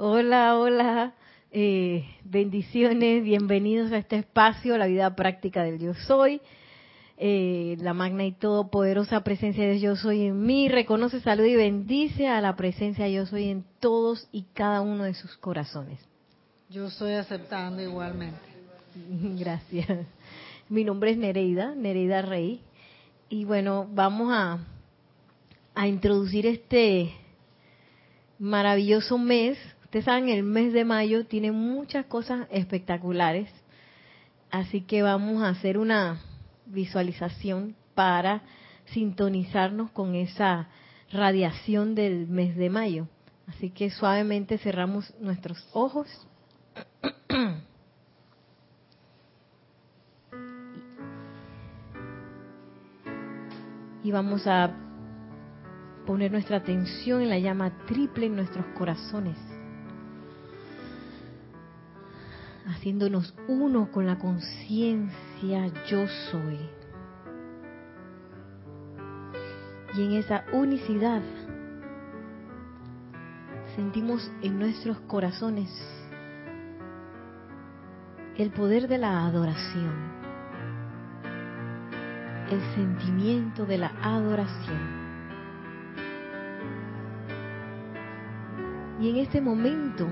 Hola, hola, eh, bendiciones, bienvenidos a este espacio, la vida práctica del yo soy. Eh, la magna y todopoderosa presencia de yo soy en mí, reconoce, salud y bendice a la presencia yo soy en todos y cada uno de sus corazones. Yo estoy aceptando igualmente. Gracias. Mi nombre es Nereida, Nereida Rey. Y bueno, vamos a, a introducir este maravilloso mes Ustedes saben, el mes de mayo tiene muchas cosas espectaculares, así que vamos a hacer una visualización para sintonizarnos con esa radiación del mes de mayo. Así que suavemente cerramos nuestros ojos. Y vamos a poner nuestra atención en la llama triple en nuestros corazones. Haciéndonos uno con la conciencia yo soy. Y en esa unicidad sentimos en nuestros corazones el poder de la adoración, el sentimiento de la adoración. Y en este momento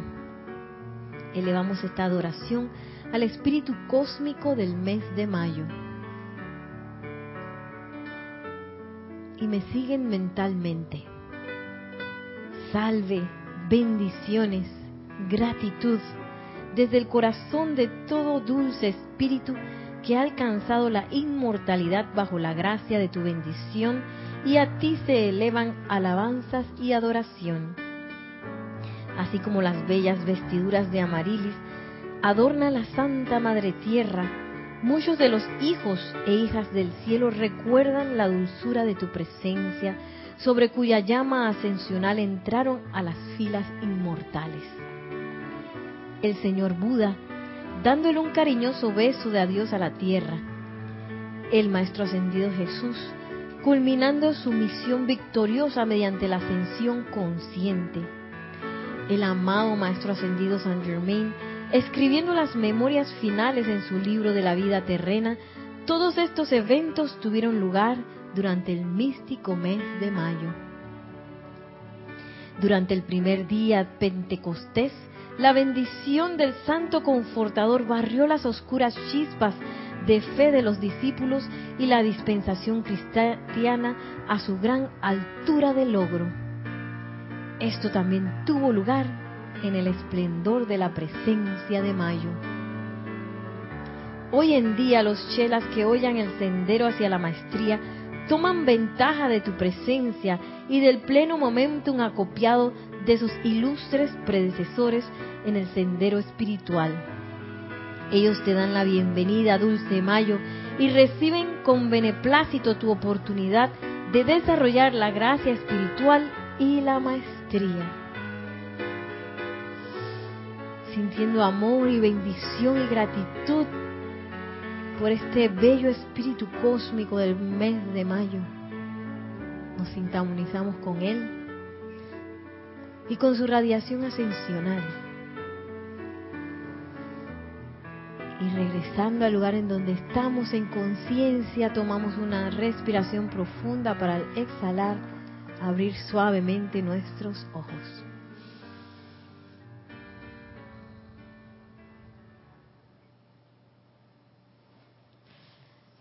elevamos esta adoración al espíritu cósmico del mes de mayo. Y me siguen mentalmente. Salve, bendiciones, gratitud desde el corazón de todo dulce espíritu que ha alcanzado la inmortalidad bajo la gracia de tu bendición y a ti se elevan alabanzas y adoración así como las bellas vestiduras de Amarilis, adorna la Santa Madre Tierra, muchos de los hijos e hijas del cielo recuerdan la dulzura de tu presencia, sobre cuya llama ascensional entraron a las filas inmortales. El Señor Buda, dándole un cariñoso beso de adiós a la tierra. El Maestro Ascendido Jesús, culminando su misión victoriosa mediante la ascensión consciente el amado Maestro Ascendido San Germain, escribiendo las memorias finales en su libro de la vida terrena, todos estos eventos tuvieron lugar durante el místico mes de mayo. Durante el primer día Pentecostés, la bendición del Santo Confortador barrió las oscuras chispas de fe de los discípulos y la dispensación cristiana a su gran altura de logro. Esto también tuvo lugar en el esplendor de la presencia de Mayo. Hoy en día los chelas que oyan el sendero hacia la maestría toman ventaja de tu presencia y del pleno momentum acopiado de sus ilustres predecesores en el sendero espiritual. Ellos te dan la bienvenida, dulce Mayo, y reciben con beneplácito tu oportunidad de desarrollar la gracia espiritual y la maestría sintiendo amor y bendición y gratitud por este bello espíritu cósmico del mes de mayo. Nos sintonizamos con él y con su radiación ascensional. Y regresando al lugar en donde estamos en conciencia, tomamos una respiración profunda para exhalar abrir suavemente nuestros ojos.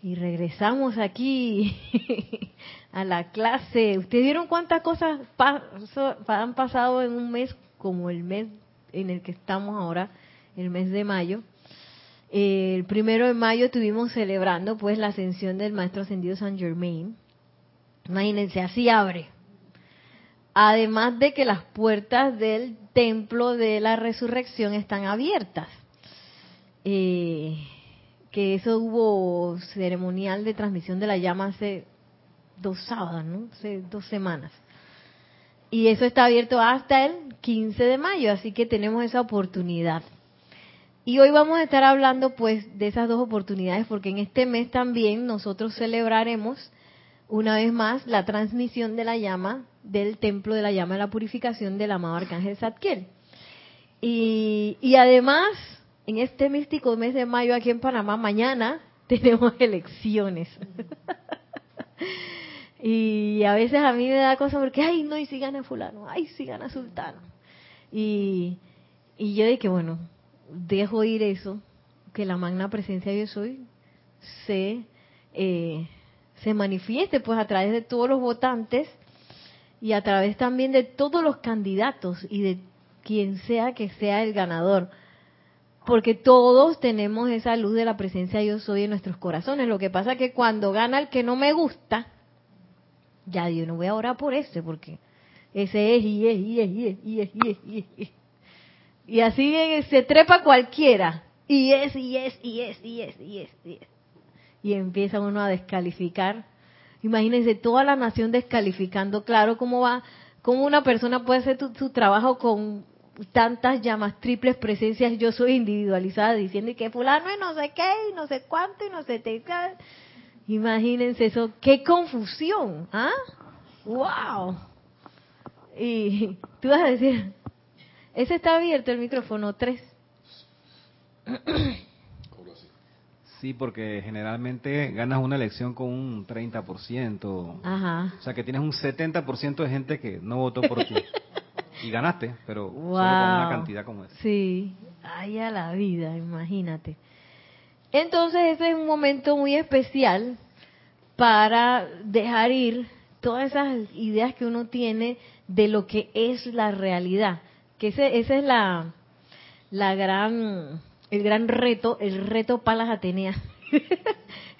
Y regresamos aquí a la clase. ¿Ustedes vieron cuántas cosas han pasado en un mes como el mes en el que estamos ahora, el mes de mayo? el primero de mayo estuvimos celebrando pues la ascensión del Maestro Ascendido San Germain. Imagínense, así abre. Además de que las puertas del templo de la resurrección están abiertas. Eh, que eso hubo ceremonial de transmisión de la llama hace dos sábados, ¿no? Hace dos semanas. Y eso está abierto hasta el 15 de mayo, así que tenemos esa oportunidad. Y hoy vamos a estar hablando pues de esas dos oportunidades porque en este mes también nosotros celebraremos una vez más la transmisión de la llama del templo de la llama de la purificación del amado arcángel Zadkiel. Y, y además, en este místico mes de mayo aquí en Panamá, mañana tenemos elecciones. y a veces a mí me da cosa porque, ay, no, y si gana fulano, ay, si gana sultano. Y, y yo dije, bueno, dejo ir eso, que la magna presencia yo soy se, eh, se manifieste pues a través de todos los votantes y a través también de todos los candidatos y de quien sea que sea el ganador. Porque todos tenemos esa luz de la presencia yo soy en nuestros corazones. Lo que pasa es que cuando gana el que no me gusta, ya yo no voy a orar por ese, porque ese es y es y es y es y es y es y es. Y, así se trepa cualquiera. Y es y es y es y es y es y es. Y empieza uno a descalificar. Imagínense toda la nación descalificando. Claro, cómo va, cómo una persona puede hacer su trabajo con tantas llamas triples presencias yo soy individualizada diciendo que fulano es no sé qué y no sé cuánto y no sé qué imagínense eso. Qué confusión ah wow y tú vas a decir ese está abierto el micrófono 3 Sí, porque generalmente ganas una elección con un 30%. Ajá. O sea que tienes un 70% de gente que no votó por ti. y ganaste, pero solo con una cantidad como esa. Sí, ay a la vida, imagínate. Entonces ese es un momento muy especial para dejar ir todas esas ideas que uno tiene de lo que es la realidad, que ese, ese es la, la gran, el gran reto, el reto Palas Ateneas.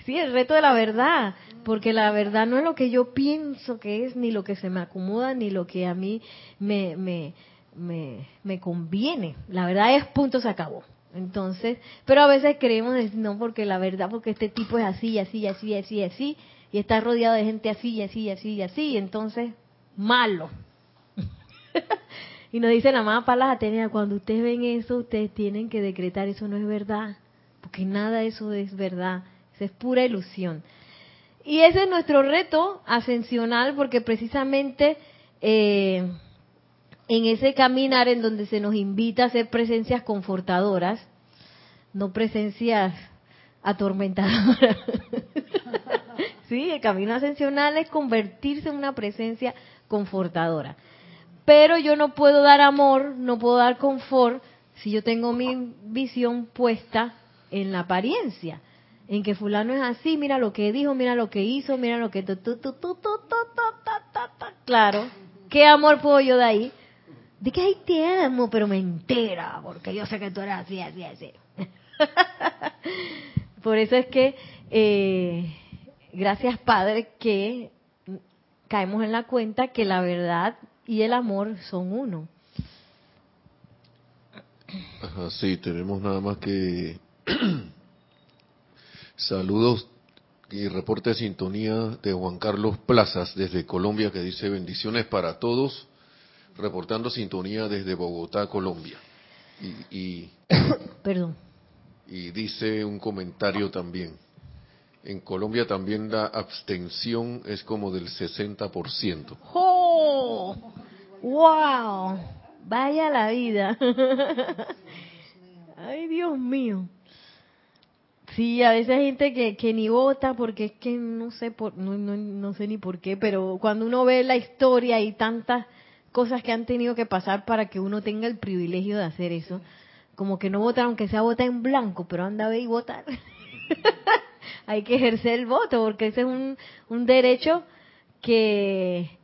sí, el reto de la verdad, porque la verdad no es lo que yo pienso que es, ni lo que se me acomoda, ni lo que a mí me, me, me, conviene. La verdad es punto, se acabó. Entonces, pero a veces creemos, no, porque la verdad, porque este tipo es así, así, así, así, así, y está rodeado de gente así, así, así, así, entonces, malo. y nos dice la mamá Palas Atenea, cuando ustedes ven eso, ustedes tienen que decretar, eso no es verdad, porque nada de eso es verdad, eso es pura ilusión. Y ese es nuestro reto ascensional porque precisamente eh, en ese caminar en donde se nos invita a ser presencias confortadoras, no presencias atormentadoras. sí, el camino ascensional es convertirse en una presencia confortadora. Pero yo no puedo dar amor, no puedo dar confort si yo tengo mi visión puesta en la apariencia en que fulano es así, mira lo que dijo, mira lo que hizo, mira lo que... claro, ¿qué amor puedo yo de ahí? De que ahí te amo, pero me entera, porque yo sé que tú eres así, así, así. Por eso es que, eh, gracias Padre, que caemos en la cuenta que la verdad y el amor son uno. Ajá, sí, tenemos nada más que Saludos y reporte de sintonía de Juan Carlos Plazas desde Colombia que dice bendiciones para todos, reportando sintonía desde Bogotá, Colombia. Y, Perdón. Y dice un comentario también. En Colombia también la abstención es como del 60%. ¡Oh! ¡Wow! Vaya la vida. Ay, Dios mío. Sí, a veces hay gente que, que ni vota porque es que no sé por, no, no, no sé ni por qué, pero cuando uno ve la historia y tantas cosas que han tenido que pasar para que uno tenga el privilegio de hacer eso, como que no vota aunque sea vota en blanco, pero anda a ver y votar. hay que ejercer el voto porque ese es un, un derecho que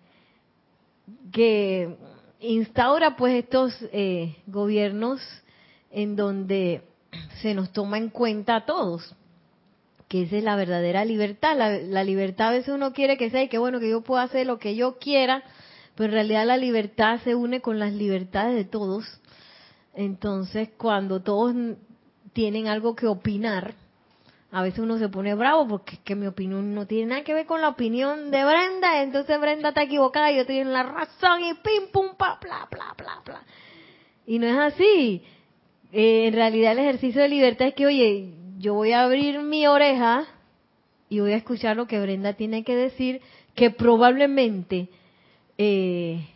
que instaura pues estos eh, gobiernos en donde se nos toma en cuenta a todos, que esa es la verdadera libertad. La, libertad a veces uno quiere que sea y que bueno, que yo pueda hacer lo que yo quiera, pero en realidad la libertad se une con las libertades de todos. Entonces, cuando todos tienen algo que opinar, a veces uno se pone bravo porque es que mi opinión no tiene nada que ver con la opinión de Brenda, entonces Brenda está equivocada y yo estoy en la razón y pim, pum, pa, bla, bla, bla, bla. Y no es así. Eh, en realidad el ejercicio de libertad es que, oye, yo voy a abrir mi oreja y voy a escuchar lo que Brenda tiene que decir, que probablemente eh,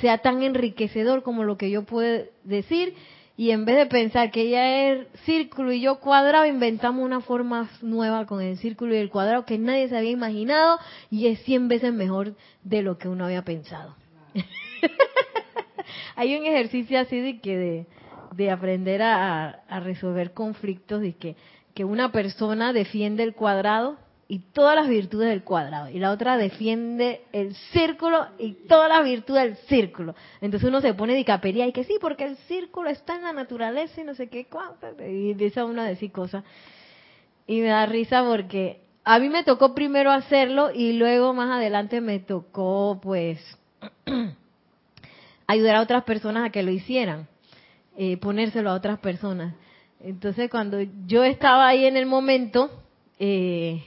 sea tan enriquecedor como lo que yo puedo decir, y en vez de pensar que ella es círculo y yo cuadrado, inventamos una forma nueva con el círculo y el cuadrado que nadie se había imaginado y es 100 veces mejor de lo que uno había pensado. Hay un ejercicio así de que de, aprender a, resolver conflictos y que, que una persona defiende el cuadrado y todas las virtudes del cuadrado. Y la otra defiende el círculo y todas las virtudes del círculo. Entonces uno se pone de capería y que sí, porque el círculo está en la naturaleza y no sé qué, y empieza uno a decir cosas. Y me da risa porque a mí me tocó primero hacerlo y luego más adelante me tocó pues ayudar a otras personas a que lo hicieran, eh, ponérselo a otras personas. Entonces cuando yo estaba ahí en el momento, eh,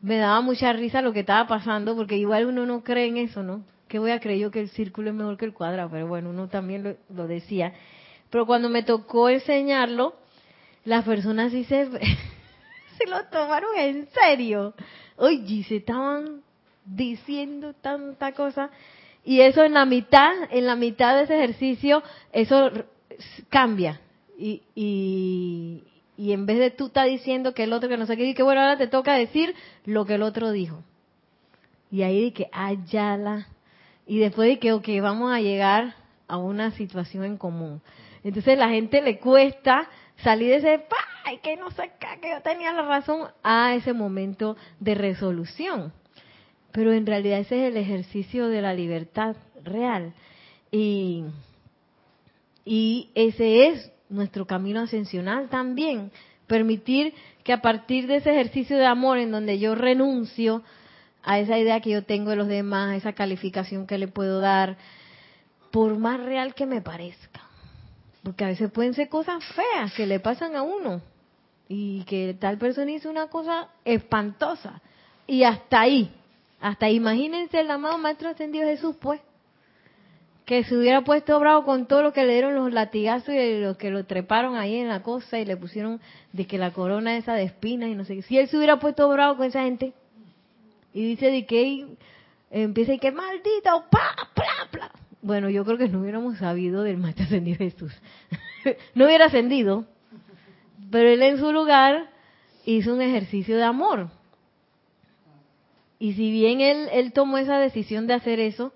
me daba mucha risa lo que estaba pasando, porque igual uno no cree en eso, ¿no? Que voy a creer yo que el círculo es mejor que el cuadrado, pero bueno, uno también lo, decía. Pero cuando me tocó enseñarlo, las personas sí se, se lo tomaron en serio. Oye, se estaban diciendo tanta cosa. Y eso en la mitad, en la mitad de ese ejercicio, eso cambia. Y, y, y en vez de tú estar diciendo que el otro que no sé qué, que bueno, ahora te toca decir lo que el otro dijo. Y ahí que, ayala. Y después de que, ok, vamos a llegar a una situación en común. Entonces la gente le cuesta salir de ese, ¡ay, que no sé qué, que yo tenía la razón! a ese momento de resolución. Pero en realidad ese es el ejercicio de la libertad real. Y, y ese es nuestro camino ascensional también. Permitir que a partir de ese ejercicio de amor en donde yo renuncio a esa idea que yo tengo de los demás, a esa calificación que le puedo dar, por más real que me parezca. Porque a veces pueden ser cosas feas que le pasan a uno y que tal persona hizo una cosa espantosa. Y hasta ahí, hasta imagínense el amado Maestro Ascendido Jesús, pues, que se hubiera puesto bravo con todo lo que le dieron los latigazos y los que lo treparon ahí en la cosa y le pusieron de que la corona esa de espinas y no sé qué. Si él se hubiera puesto bravo con esa gente y dice de que empieza y que maldito, pa, bla, bla. Bueno, yo creo que no hubiéramos sabido del maestro ascendido Jesús. no hubiera ascendido, pero él en su lugar hizo un ejercicio de amor. Y si bien él, él tomó esa decisión de hacer eso,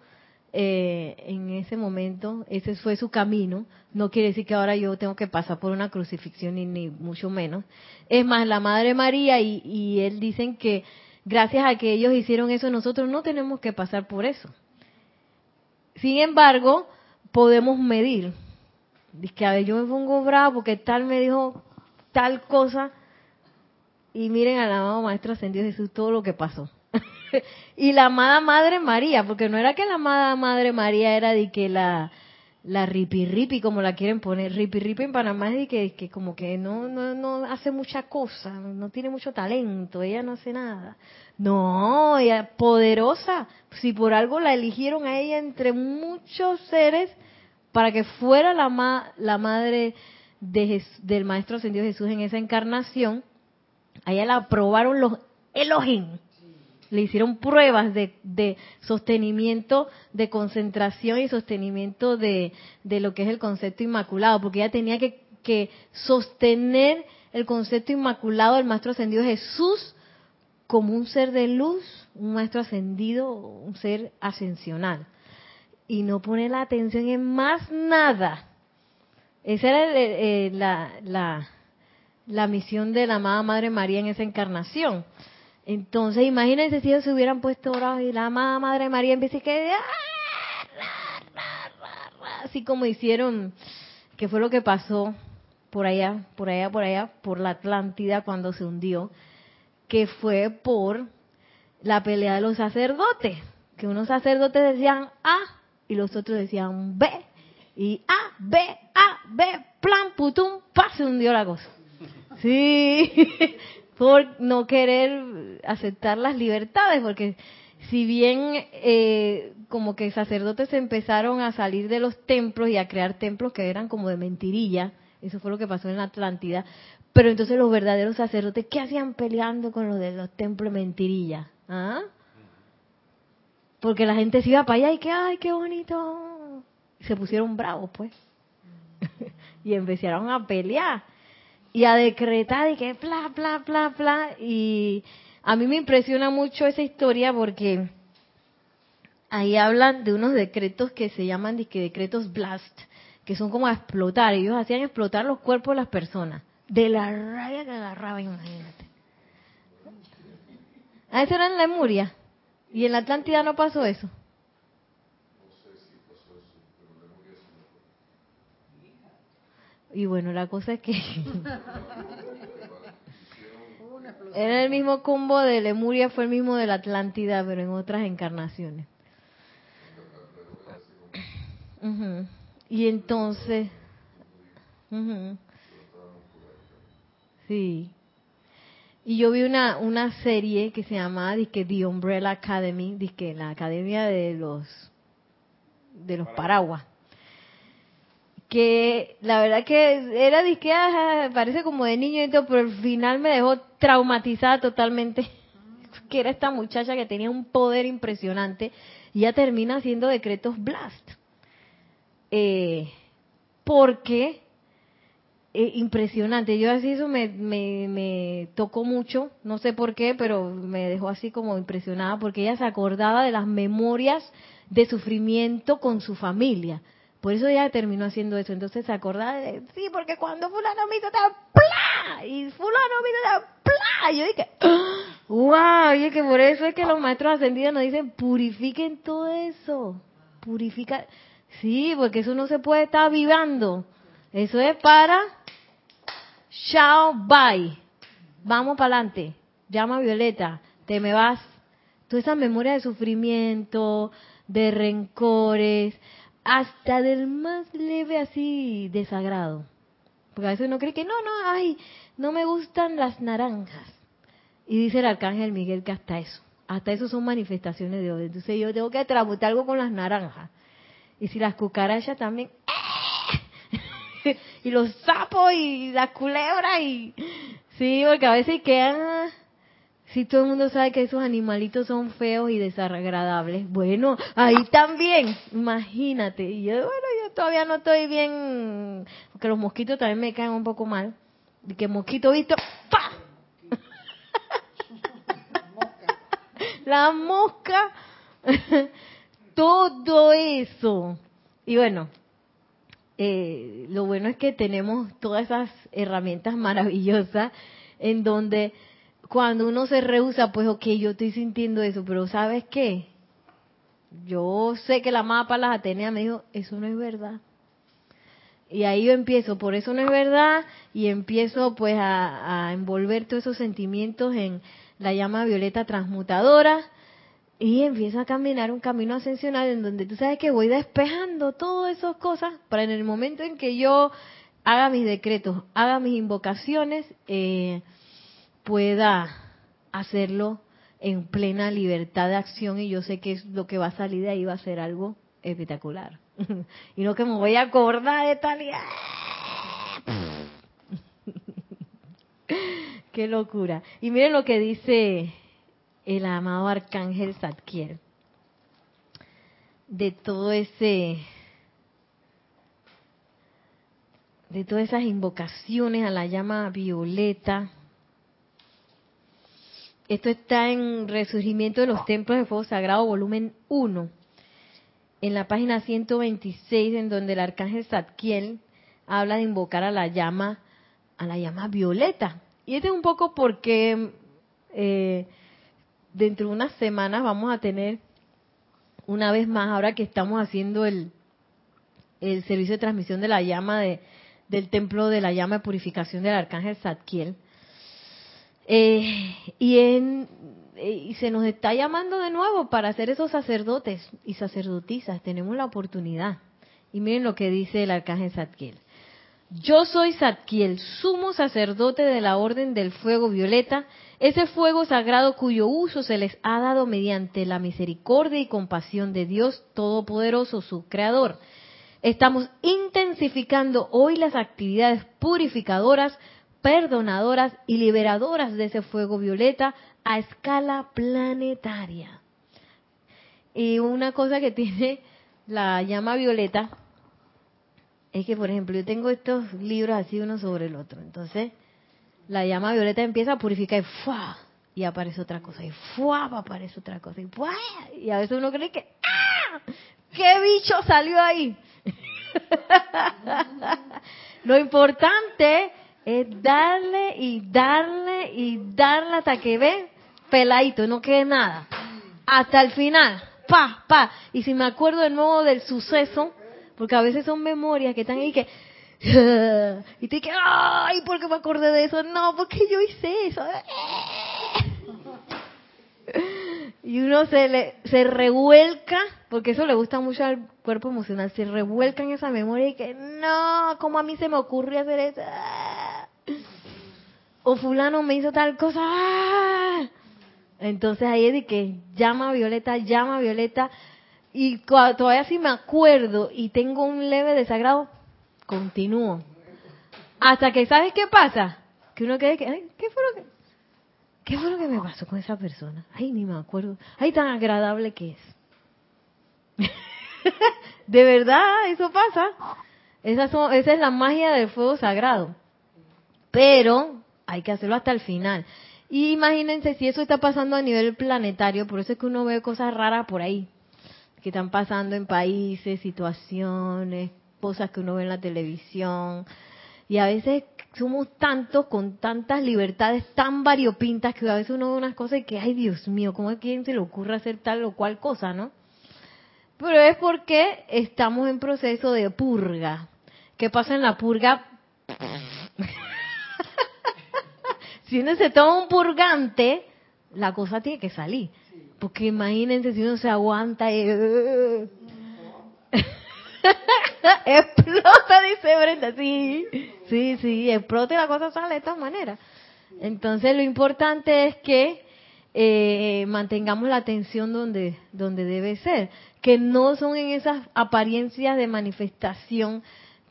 eh, en ese momento, ese fue su camino, no quiere decir que ahora yo tengo que pasar por una crucifixión ni, ni mucho menos. Es más, la Madre María y, él dicen que gracias a que ellos hicieron eso, nosotros no tenemos que pasar por eso. Sin embargo, podemos medir. Dice que a ver, yo me pongo bravo porque tal me dijo tal cosa y miren al amado Maestro Ascendido Jesús todo lo que pasó. y la amada Madre María, porque no era que la amada Madre María era de que la la ripi como la quieren poner, ripi en Panamá es de que, que como que no, no, no hace mucha cosa, no tiene mucho talento, ella no hace nada. No, ella poderosa, si por algo la eligieron a ella entre muchos seres para que fuera la, la madre de del Maestro Ascendido Jesús en esa encarnación, a ella la aprobaron los Elohim, le hicieron pruebas de, sostenimiento, de concentración y sostenimiento de, lo que es el concepto inmaculado, porque ella tenía que, sostener el concepto inmaculado del Maestro Ascendido Jesús como un ser de luz, un Maestro Ascendido, un ser ascensional. Y no pone la atención en más nada. Esa era eh, la, la, la misión de la amada Madre María en esa encarnación entonces, imagínense si ellos se hubieran puesto bravos y la Madre María empieza que así como hicieron, que fue lo que pasó por allá, por allá, por allá, por la Atlántida cuando se hundió, que fue por la pelea de los sacerdotes, que unos sacerdotes decían A y los otros decían B, y A, B, A, B, plan, putum, pa, se hundió la cosa. Sí, por no querer aceptar las libertades, porque si bien eh, como que sacerdotes empezaron a salir de los templos y a crear templos que eran como de mentirilla, eso fue lo que pasó en Atlántida, pero entonces los verdaderos sacerdotes, ¿qué hacían peleando con los de los templos mentirilla? ¿Ah? Porque la gente se iba para allá y que, ay, qué bonito. se pusieron bravos, pues. y empezaron a pelear y a decretar y que bla, bla, bla, bla. Y a mí me impresiona mucho esa historia porque ahí hablan de unos decretos que se llaman decretos blast, que son como a explotar. Ellos hacían explotar los cuerpos de las personas. De la raya que agarraba, imagínate. Ah, eso era en Lemuria. ¿Y en la Atlántida no pasó eso? Y bueno, la cosa es que era el mismo combo de Lemuria, fue el mismo de la Atlántida, pero en otras encarnaciones. Y entonces, sí. Y yo vi una, una serie que se llama The Umbrella Academy, que la Academia de los de los paraguas. Que la verdad que era disque, parece como de niño y todo, pero al final me dejó traumatizada totalmente. Que era esta muchacha que tenía un poder impresionante y ya termina haciendo decretos blast. Eh, porque eh, impresionante. Yo así eso me, me, me, tocó mucho, no sé por qué, pero me dejó así como impresionada porque ella se acordaba de las memorias de sufrimiento con su familia. Por eso ella terminó haciendo eso. Entonces se acordaba de, sí, porque cuando fulano me hizo tan ¡plá! Y fulano me hizo tan ¡plá! Yo dije, ¡wow! Y es que por eso es que los maestros ascendidos nos dicen, purifiquen todo eso. Purifica. Sí, porque eso no se puede estar vivando. Eso es para Chao, bye. Vamos para adelante. Llama a Violeta. Te me vas. Toda esa memoria de sufrimiento, de rencores, hasta del más leve así desagrado. Porque a veces uno cree que no, no, ay, no me gustan las naranjas. Y dice el arcángel Miguel que hasta eso, hasta eso son manifestaciones de Dios. Entonces yo tengo que trabutar algo con las naranjas. Y si las cucarachas también, y los sapos y las culebras y sí, porque a veces quedan si todo el mundo sabe que esos animalitos son feos y desagradables, bueno, ahí también, imagínate. Y yo, bueno, yo todavía no estoy bien, porque los mosquitos también me caen un poco mal. De que mosquito visto, ¡pa! La mosca, todo eso. Y bueno, eh, lo bueno es que tenemos todas esas herramientas maravillosas en donde cuando uno se rehúsa, pues ok, yo estoy sintiendo eso, pero ¿sabes qué? Yo sé que la mapa las Atenea me dijo, eso no es verdad. Y ahí yo empiezo, por eso no es verdad, y empiezo pues a, envolver todos esos sentimientos en la llama violeta transmutadora, y empieza a caminar un camino ascensional en donde tú sabes que voy despejando todas esas cosas para en el momento en que yo haga mis decretos, haga mis invocaciones, eh, pueda hacerlo en plena libertad de acción y yo sé que es lo que va a salir de ahí va a ser algo espectacular. y no que me voy a acordar de tal y... Qué locura. Y miren lo que dice el amado arcángel Zadkiel de todo ese de todas esas invocaciones a la llama violeta. Esto está en Resurgimiento de los Templos de Fuego Sagrado, volumen 1, en la página 126, en donde el arcángel Zadkiel habla de invocar a la llama, a la llama violeta. Y este es un poco porque eh, dentro de unas semanas vamos a tener una vez más, ahora que estamos haciendo el, el servicio de transmisión de la llama de, del templo de la llama de purificación del arcángel Zadkiel. Eh, y, en, eh, se nos está llamando de nuevo para ser esos sacerdotes y sacerdotisas. Tenemos la oportunidad. Y miren lo que dice el arcángel Zadkiel. Yo soy Zadkiel, sumo sacerdote de la Orden del Fuego Violeta, ese fuego sagrado cuyo uso se les ha dado mediante la misericordia y compasión de Dios Todopoderoso, su Creador. Estamos intensificando hoy las actividades purificadoras, perdonadoras y liberadoras de ese fuego violeta a escala planetaria. Y una cosa que tiene la llama violeta es que, por ejemplo, yo tengo estos libros así uno sobre el otro. Entonces, la llama violeta empieza a purificar y ¡fua! Y aparece otra cosa. Y ¡fua! aparece otra cosa. Y ¡fua! Y a veces uno cree que ¡ah! ¿Qué bicho salió ahí? Lo importante es darle y darle y darle hasta que ve peladito, no quede nada. Hasta el final. Pa, pa. Y si me acuerdo de nuevo del suceso, porque a veces son memorias que están ahí que... Y te dices, ay, ¿por qué me acordé de eso? No, porque yo hice eso. Y uno se le se revuelca, porque eso le gusta mucho al cuerpo emocional, se revuelca en esa memoria y que no, como a mí se me ocurrió hacer eso. O fulano me hizo tal cosa. Entonces ahí es de que llama Violeta, llama Violeta. Y todavía si me acuerdo y tengo un leve desagrado, continúo. Hasta que, ¿sabes qué pasa? Que uno quede que, ¿qué fue lo que, qué fue lo que me pasó con esa persona? Ay, ni me acuerdo. Ay, tan agradable que es. de verdad, eso pasa. Esa, esa es la magia del fuego sagrado. Pero hay que hacerlo hasta el final. Y imagínense si eso está pasando a nivel planetario, por eso es que uno ve cosas raras por ahí, que están pasando en países, situaciones, cosas que uno ve en la televisión. Y a veces somos tantos con tantas libertades tan variopintas que a veces uno ve unas cosas y que, ay Dios mío, ¿cómo es que se le ocurre hacer tal o cual cosa, no? Pero es porque estamos en proceso de purga. ¿Qué pasa en la purga? Si uno se toma un purgante, la cosa tiene que salir. Porque imagínense si uno se aguanta y... explota, dice Brenda. Sí, sí, sí, explota y la cosa sale de esta manera. Entonces lo importante es que eh, mantengamos la atención donde, donde debe ser. Que no son en esas apariencias de manifestación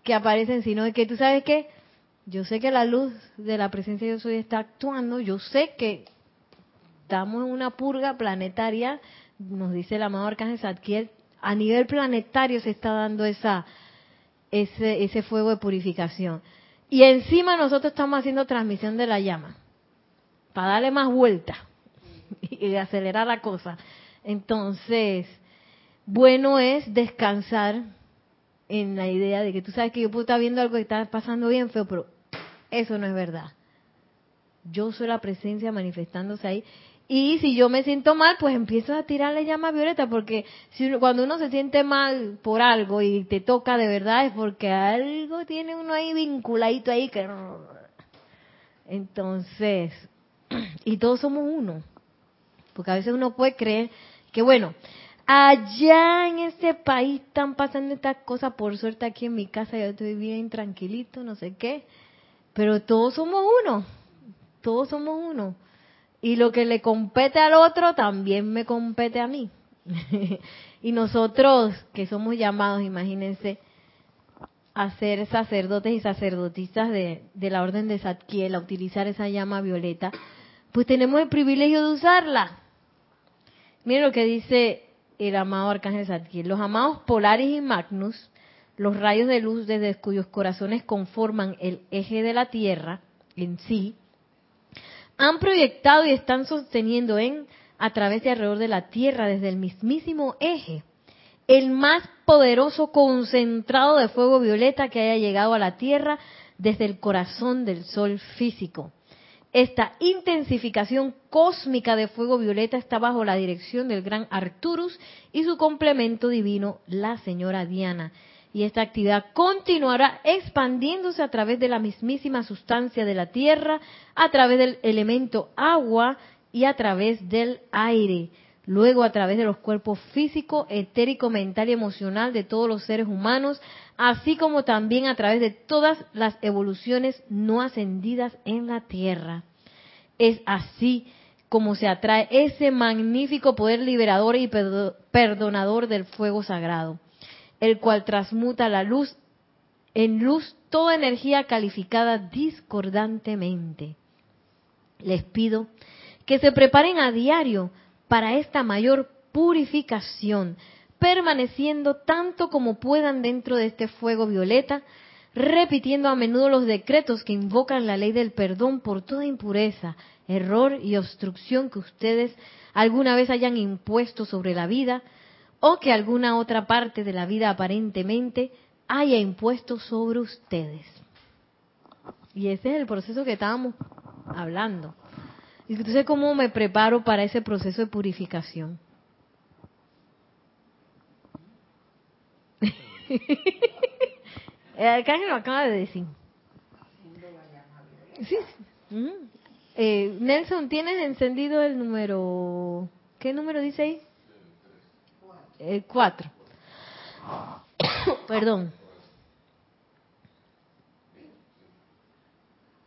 que aparecen, sino que tú sabes que yo sé que la luz de la presencia de yo soy está actuando, yo sé que estamos en una purga planetaria, nos dice el amado Arcángel Zadkiel, a nivel planetario se está dando esa ese, ese fuego de purificación. Y encima nosotros estamos haciendo transmisión de la llama, para darle más vuelta y acelerar la cosa. Entonces, bueno es descansar en la idea de que tú sabes que yo puedo estar viendo algo que está pasando bien feo, pero eso no es verdad. Yo soy la presencia manifestándose ahí. Y si yo me siento mal, pues empiezo a tirarle llama violeta, porque si cuando uno se siente mal por algo y te toca de verdad es porque algo tiene uno ahí vinculadito ahí que... Entonces, y todos somos uno. Porque a veces uno puede creer que, bueno, allá en ese país están pasando estas cosas, por suerte aquí en mi casa yo estoy bien tranquilito, no sé qué, pero todos somos uno, todos somos uno. Y lo que le compete al otro también me compete a mí. y nosotros que somos llamados, imagínense, a ser sacerdotes y sacerdotisas de, de la orden de Zadkiel, a utilizar esa llama violeta, pues tenemos el privilegio de usarla. Miren lo que dice el amado Arcángel Zadkiel. Los amados Polaris y Magnus, los rayos de luz desde cuyos corazones conforman el eje de la Tierra en sí, han proyectado y están sosteniendo en a través de alrededor de la Tierra desde el mismísimo eje el más poderoso concentrado de fuego violeta que haya llegado a la Tierra desde el corazón del Sol físico. Esta intensificación cósmica de fuego violeta está bajo la dirección del gran Arturus y su complemento divino, la señora Diana. Y esta actividad continuará expandiéndose a través de la mismísima sustancia de la Tierra, a través del elemento agua y a través del aire. Luego a través de los cuerpos físico, etérico, mental y emocional de todos los seres humanos, así como también a través de todas las evoluciones no ascendidas en la tierra. Es así como se atrae ese magnífico poder liberador y perdonador del fuego sagrado, el cual transmuta la luz en luz toda energía calificada discordantemente. Les pido que se preparen a diario para esta mayor purificación, permaneciendo tanto como puedan dentro de este fuego violeta, repitiendo a menudo los decretos que invocan la ley del perdón por toda impureza, error y obstrucción que ustedes alguna vez hayan impuesto sobre la vida o que alguna otra parte de la vida aparentemente haya impuesto sobre ustedes. Y ese es el proceso que estábamos hablando. Y entonces, ¿cómo me preparo para ese proceso de purificación? el arcángel lo acaba de decir. Sí. Eh, Nelson, ¿tienes encendido el número? ¿Qué número dice ahí? El 4. Perdón.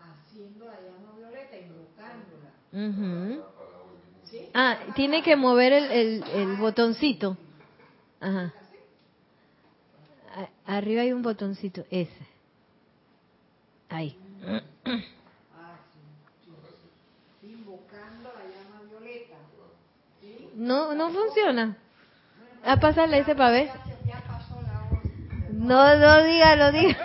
Haciendo la llama violeta, invocándola. Ah, tiene que mover el, el, el botoncito. Ajá. Arriba hay un botoncito, ese. Ahí. No, no funciona. A pasarle ese para ver. No, no diga, lo diga.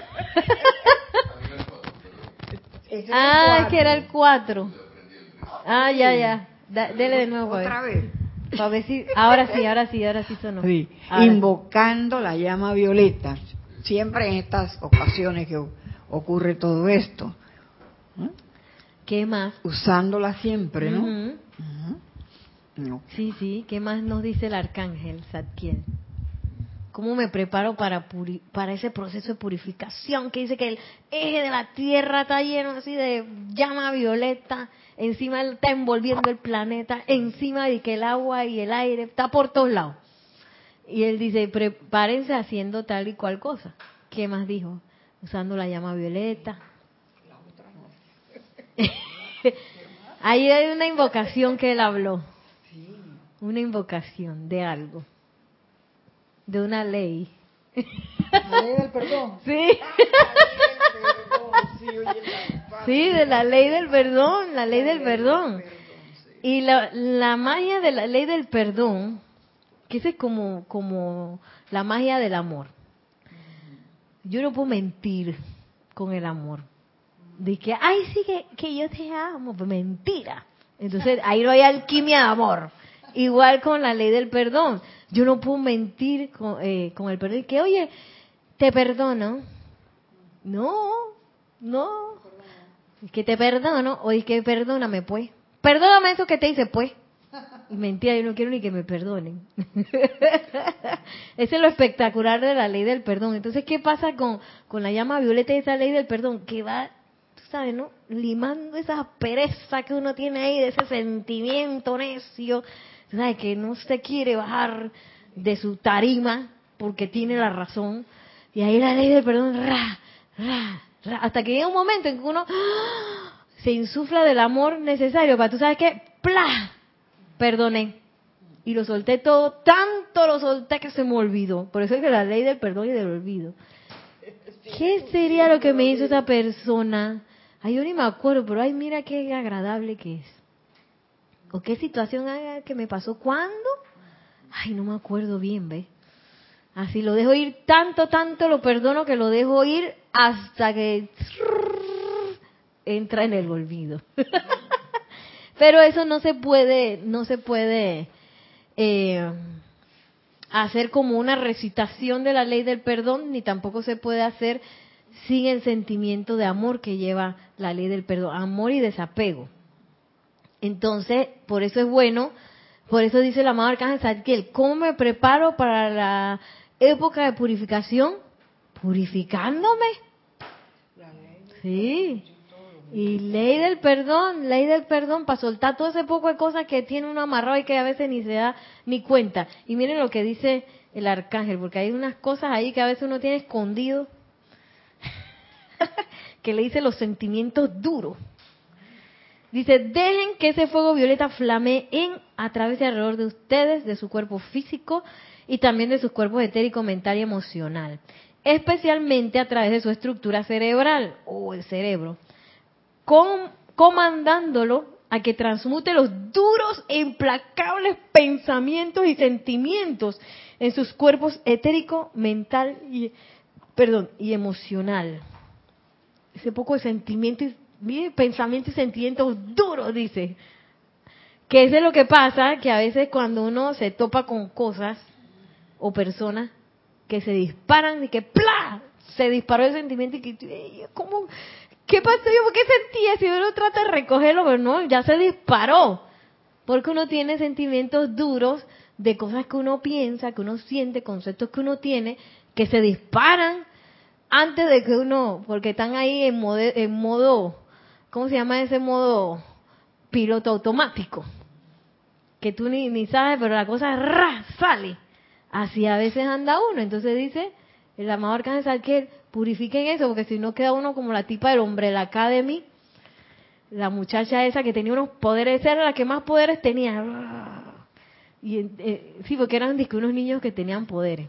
ah, es que era el 4. Ah, ya, ya. dele de nuevo. Otra vez. Ahora sí, ahora sí, ahora sí sonó. Sí. Invocando la llama violeta. Siempre en estas ocasiones que ocurre todo esto. ¿Qué más? Usándola siempre, ¿no? Sí, sí. ¿Qué más nos dice el arcángel Zadkiel? ¿Cómo me preparo para, para ese proceso de purificación que dice que el eje de la Tierra está lleno así de llama violeta, encima está envolviendo el planeta, encima de que el agua y el aire está por todos lados? Y él dice, prepárense haciendo tal y cual cosa. ¿Qué más dijo? Usando la llama violeta. Ahí hay una invocación que él habló una invocación de algo, de una ley. La ley del perdón. Sí. Sí, de la ley del perdón, la ley del perdón. Y la, la magia de la ley del perdón, que es como, como la magia del amor. Yo no puedo mentir con el amor. De que, ay, sí, que, que yo te amo. Pues mentira. Entonces, ahí no hay alquimia de amor. Igual con la ley del perdón. Yo no puedo mentir con, eh, con el perdón. Que, oye, te perdono. No, no. Que te perdono. O que perdóname, pues. Perdóname eso que te hice, pues. Mentira, yo no quiero ni que me perdonen. Ese es lo espectacular de la ley del perdón. Entonces, ¿qué pasa con, con la llama violeta y esa ley del perdón? Que va, tú sabes, ¿no? Limando esa pereza que uno tiene ahí, de ese sentimiento necio, ¿sabe? que no se quiere bajar de su tarima porque tiene la razón. Y ahí la ley del perdón, ra, ra, hasta que llega un momento en que uno ¡ah! se insufla del amor necesario para, ¿tú sabes qué? ¡Pla! Perdoné. Y lo solté todo, tanto lo solté que se me olvidó. Por eso es que la ley del perdón y del olvido. ¿Qué sería lo que me hizo esa persona? Ay, yo ni me acuerdo, pero ay, mira qué agradable que es. ¿O qué situación que me pasó? ¿Cuándo? Ay, no me acuerdo bien, ¿ve? Así lo dejo ir tanto, tanto, lo perdono que lo dejo ir hasta que entra en el olvido. Pero eso no se puede, no se puede eh, hacer como una recitación de la ley del perdón, ni tampoco se puede hacer sin el sentimiento de amor que lleva la ley del perdón, amor y desapego. Entonces, por eso es bueno, por eso dice el amado Arcángel Zadkiel, ¿cómo me preparo para la época de purificación? Purificándome. Sí. Y ley del perdón, ley del perdón, para soltar todo ese poco de cosas que tiene uno amarrado y que a veces ni se da ni cuenta. Y miren lo que dice el arcángel, porque hay unas cosas ahí que a veces uno tiene escondido, que le dice los sentimientos duros. Dice, dejen que ese fuego violeta flame en a través y alrededor de ustedes, de su cuerpo físico y también de sus cuerpos etérico, mental y emocional, especialmente a través de su estructura cerebral o el cerebro, comandándolo a que transmute los duros e implacables pensamientos y sentimientos en sus cuerpos etérico, mental y, perdón, y emocional. Ese poco de sentimiento y pensamientos y sentimientos duros, dice. Que eso es lo que pasa, que a veces cuando uno se topa con cosas o personas que se disparan y que ¡plá! se disparó el sentimiento y que ¿cómo? ¿Qué pasó yo? ¿Por qué sentía? Si uno trata de recogerlo, pero no, ya se disparó. Porque uno tiene sentimientos duros de cosas que uno piensa, que uno siente, conceptos que uno tiene, que se disparan antes de que uno, porque están ahí en modo, en modo ¿cómo se llama ese modo piloto automático? Que tú ni, ni sabes, pero la cosa ra, sale. Así a veces anda uno. Entonces dice el amado Arcángel que purifiquen eso, porque si no queda uno como la tipa del hombre, la Academy, la muchacha esa que tenía unos poderes, era la que más poderes tenía. Y, eh, sí, porque eran unos niños que tenían poderes.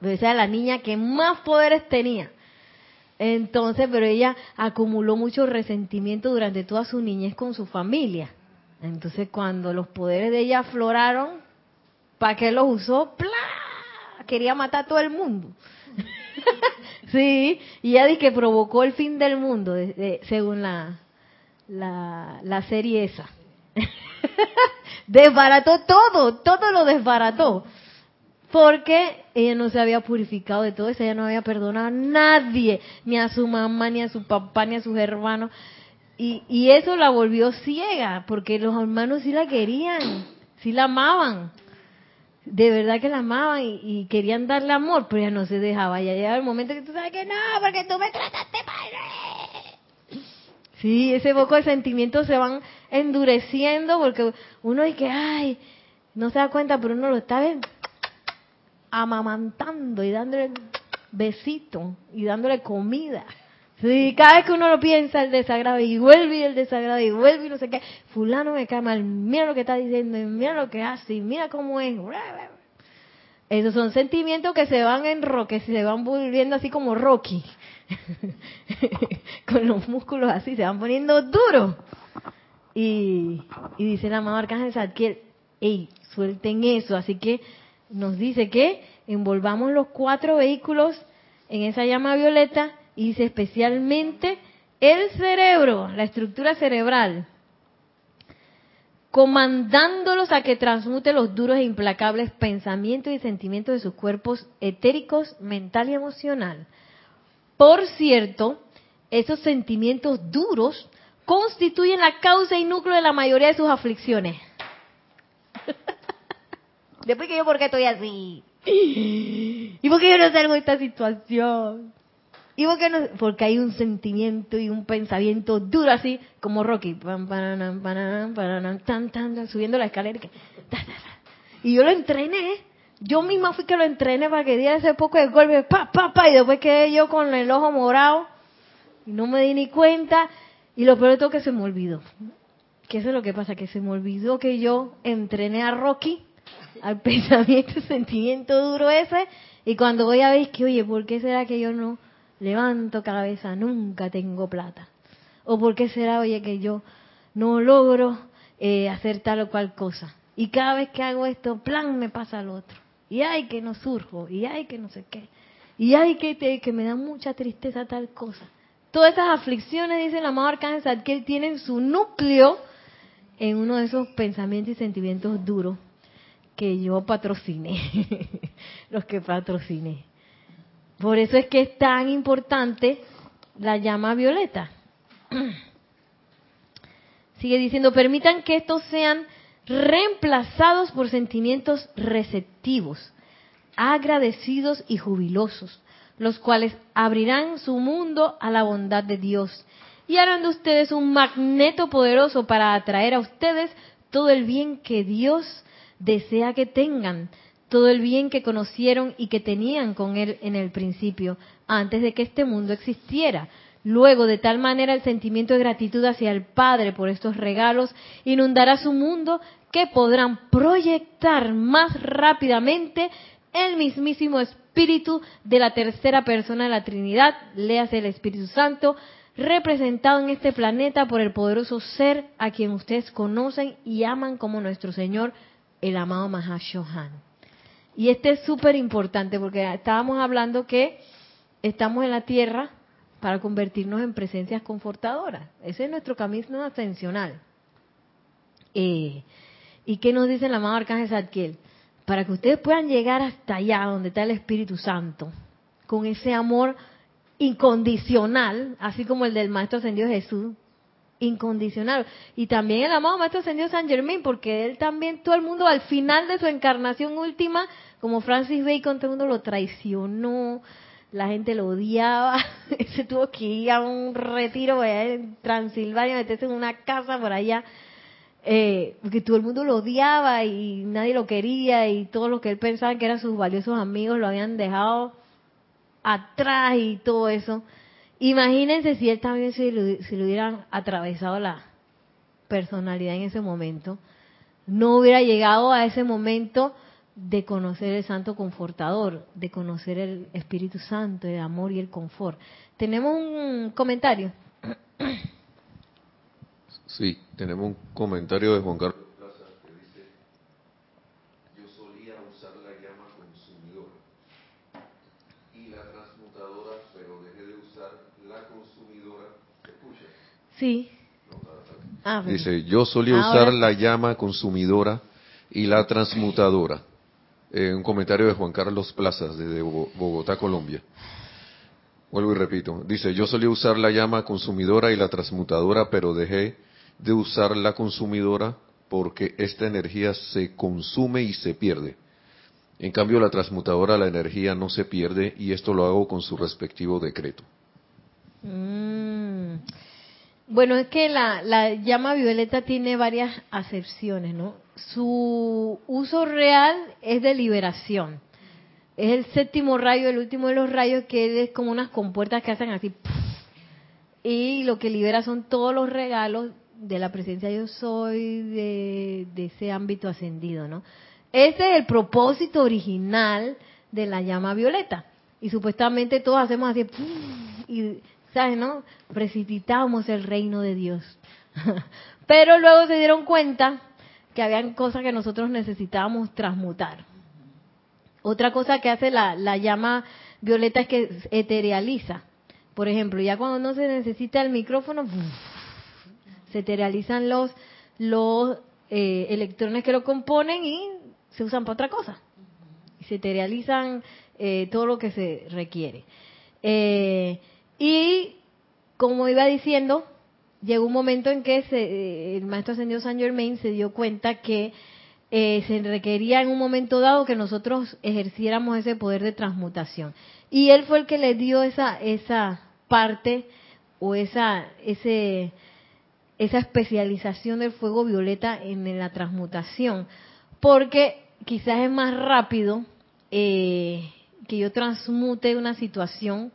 Pero esa era la niña que más poderes tenía. Entonces, pero ella acumuló mucho resentimiento durante toda su niñez con su familia. Entonces, cuando los poderes de ella afloraron, ¿para qué los usó? ¡Pla! Quería matar a todo el mundo. sí, y ella dice que provocó el fin del mundo, según la, la, la serie esa. desbarató todo, todo lo desbarató. Porque ella no se había purificado de todo eso, ella no había perdonado a nadie, ni a su mamá, ni a su papá, ni a sus hermanos. Y, y eso la volvió ciega, porque los hermanos sí la querían, sí la amaban de verdad que la amaban y, querían darle amor, pero ella no se dejaba. Ya llegaba el momento que tú sabes que no, porque tú me trataste mal. Sí, ese poco de sentimientos se van endureciendo porque uno dice que, ay, no se da cuenta, pero uno lo está amamantando y dándole besito y dándole comida. Sí, cada vez que uno lo piensa el desagrado y vuelve el desagrado y vuelve y no sé qué, fulano me cae mal, mira lo que está diciendo, mira lo que hace, mira cómo es. Esos son sentimientos que se van en que se van volviendo así como Rocky, con los músculos así, se van poniendo duros. Y, y dice la mamá Arcángel Zadkiel, ey, suelten eso, así que nos dice que envolvamos los cuatro vehículos en esa llama violeta y dice especialmente el cerebro, la estructura cerebral, comandándolos a que transmute los duros e implacables pensamientos y sentimientos de sus cuerpos etéricos, mental y emocional. Por cierto, esos sentimientos duros constituyen la causa y núcleo de la mayoría de sus aflicciones. Después que yo, ¿por qué estoy así? ¿Y por qué yo no salgo de esta situación? ¿Y por qué no? Porque hay un sentimiento y un pensamiento duro así, como Rocky, subiendo la escalera. Y yo lo entrené, yo misma fui que lo entrené para que diera ese poco de golpe, pa, pa, pa, y después quedé yo con el ojo morado, y no me di ni cuenta, y lo peor de todo que se me olvidó. ¿Qué es lo que pasa? Que se me olvidó que yo entrené a Rocky, al pensamiento, sentimiento duro ese, y cuando voy a ver que, oye, ¿por qué será que yo no levanto cabeza, nunca tengo plata. ¿O por qué será, oye, que yo no logro eh, hacer tal o cual cosa? Y cada vez que hago esto, plan, me pasa al otro. Y hay que no surjo, y hay que no sé qué. Y hay que, que me da mucha tristeza tal cosa. Todas esas aflicciones, dice la amado Arcángel que tienen su núcleo en uno de esos pensamientos y sentimientos duros que yo patrociné, los que patrociné. Por eso es que es tan importante la llama violeta. Sigue diciendo, permitan que estos sean reemplazados por sentimientos receptivos, agradecidos y jubilosos, los cuales abrirán su mundo a la bondad de Dios y harán de ustedes un magneto poderoso para atraer a ustedes todo el bien que Dios desea que tengan, todo el bien que conocieron y que tenían con él en el principio, antes de que este mundo existiera. Luego, de tal manera, el sentimiento de gratitud hacia el Padre por estos regalos inundará su mundo que podrán proyectar más rápidamente el mismísimo Espíritu de la tercera persona de la Trinidad, léase el Espíritu Santo, representado en este planeta por el poderoso ser a quien ustedes conocen y aman como nuestro Señor, el amado Mahashohan. Y este es súper importante porque estábamos hablando que estamos en la tierra para convertirnos en presencias confortadoras. Ese es nuestro camino ascensional. Eh, ¿Y qué nos dice el amado Arcángel Zadkiel? Para que ustedes puedan llegar hasta allá donde está el Espíritu Santo, con ese amor incondicional, así como el del Maestro Ascendido Jesús, incondicional. Y también el amado Maestro Ascendido San Germain, porque él también, todo el mundo al final de su encarnación última, como Francis Bacon, todo el mundo lo traicionó, la gente lo odiaba, se tuvo que ir a un retiro en Transilvania, meterse en una casa por allá, eh, porque todo el mundo lo odiaba y nadie lo quería y todo lo que él pensaba que eran sus valiosos amigos lo habían dejado atrás y todo eso. Imagínense si él también se le, hubieran atravesado la personalidad en ese momento, no hubiera llegado a ese momento de conocer el Santo Confortador, de conocer el Espíritu Santo, el amor y el confort. Tenemos un comentario. Sí, tenemos un comentario de Juan Carlos Sí. Ah, Dice, yo solía usar la llama consumidora y la transmutadora. Eh, un comentario de Juan Carlos Plazas, desde Bogotá, Colombia. Vuelvo y repito. Dice, yo solía usar la llama consumidora y la transmutadora, pero dejé de usar la consumidora porque esta energía se consume y se pierde. En cambio, la transmutadora, la energía no se pierde y esto lo hago con su respectivo decreto. Mm. Bueno, es que la, llama violeta tiene varias acepciones, ¿no? Su uso real es de liberación. Es el séptimo rayo, el último de los rayos, que es como unas compuertas que hacen así. Y lo que libera son todos los regalos de la presencia yo soy, de, ese ámbito ascendido, ¿no? Ese es el propósito original de la llama violeta. Y supuestamente todos hacemos así, y ¿sabes, no? Precipitamos el reino de Dios. Pero luego se dieron cuenta que habían cosas que nosotros necesitábamos transmutar. Otra cosa que hace la, llama violeta es que eterializa. Por ejemplo, ya cuando no se necesita el micrófono, se eterializan los, los eh, electrones que lo componen y se usan para otra cosa. Se eterializan eh, todo lo que se requiere. Eh, y como iba diciendo, llegó un momento en que eh, el maestro ascendido San Germain se dio cuenta que eh, se requería en un momento dado que nosotros ejerciéramos ese poder de transmutación. Y él fue el que le dio esa, esa parte o esa, ese, esa especialización del fuego violeta en la transmutación. Porque quizás es más rápido eh, que yo transmute una situación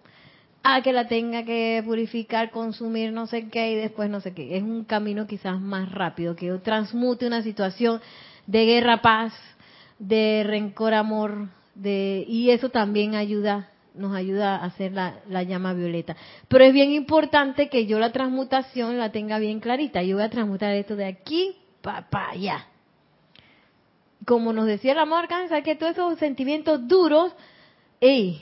a que la tenga que purificar, consumir, no sé qué, y después no sé qué. Es un camino quizás más rápido, que yo transmute una situación de guerra, paz, de rencor, amor, de y eso también ayuda, nos ayuda a hacer la, la llama violeta. Pero es bien importante que yo la transmutación la tenga bien clarita. Yo voy a transmutar esto de aquí para allá. Como nos decía el amor, que todos esos sentimientos duros, ey,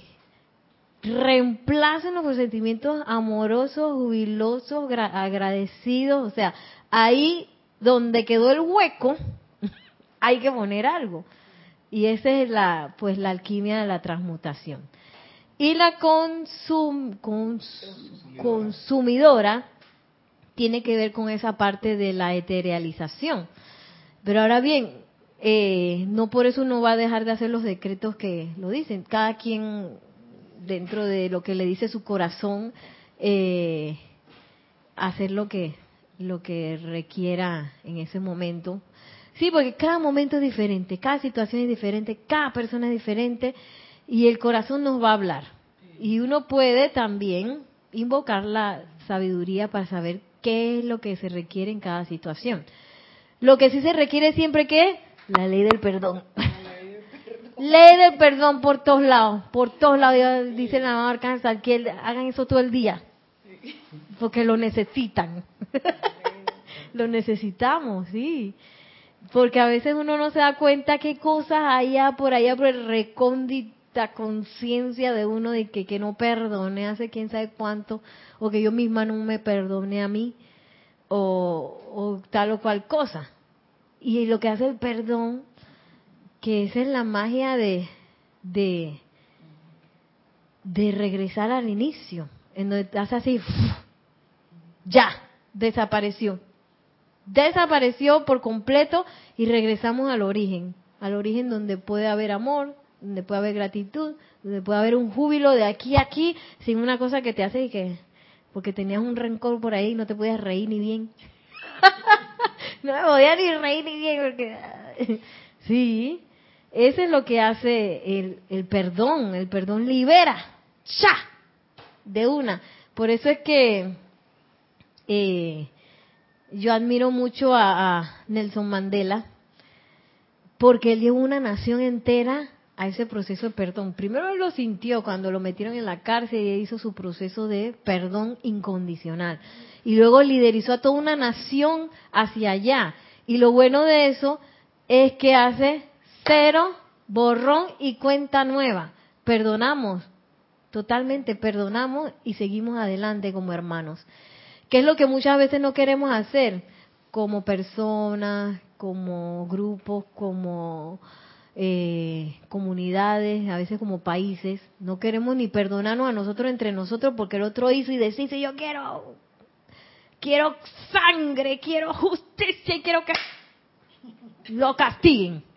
reemplácenlo por sentimientos amorosos, jubilosos, agradecidos. O sea, ahí donde quedó el hueco, hay que poner algo. Y esa es la, pues, la alquimia de la transmutación. Y la consum, consumidora tiene que ver con esa parte de la eterealización. Pero ahora bien, eh, no por eso uno va a dejar de hacer los decretos que lo dicen. Cada quien dentro de lo que le dice su corazón, eh, hacer lo que, lo que requiera en ese momento. Sí, porque cada momento es diferente, cada situación es diferente, cada persona es diferente y el corazón nos va a hablar. Y uno puede también invocar la sabiduría para saber qué es lo que se requiere en cada situación. Lo que sí se requiere siempre que la ley del perdón. Ley del perdón por todos lados, por todos lados, dice la mamá que hagan eso todo el día, porque lo necesitan. lo necesitamos, sí. Porque a veces uno no se da cuenta qué cosas allá por allá por el recóndita conciencia de uno de que, que no perdone hace quién sabe cuánto, o que yo misma no me perdone a mí, o tal o cual cosa. Y lo que hace el perdón que esa es la magia de, de, regresar al inicio, en donde estás así, ya, desapareció. Desapareció por completo y regresamos al origen, al origen donde puede haber amor, donde puede haber gratitud, donde puede haber un júbilo de aquí a aquí, sin una cosa que te hace y que, porque tenías un rencor por ahí y no te podías reír ni bien. no me podía ni reír ni bien porque, sí, eso es lo que hace el, perdón. El perdón libera. ¡Ya! De una. Por eso es que eh, yo admiro mucho a, Nelson Mandela, porque él llevó una nación entera a ese proceso de perdón. Primero él lo sintió cuando lo metieron en la cárcel y hizo su proceso de perdón incondicional. Y luego liderizó a toda una nación hacia allá. Y lo bueno de eso es que hace cero, borrón y cuenta nueva. Perdonamos, totalmente perdonamos y seguimos adelante como hermanos. ¿Qué es lo que muchas veces no queremos hacer como personas, como grupos, como eh, comunidades, a veces como países? No queremos ni perdonarnos a nosotros entre nosotros porque el otro hizo y decirse yo quiero, quiero sangre, quiero justicia y quiero que lo castiguen.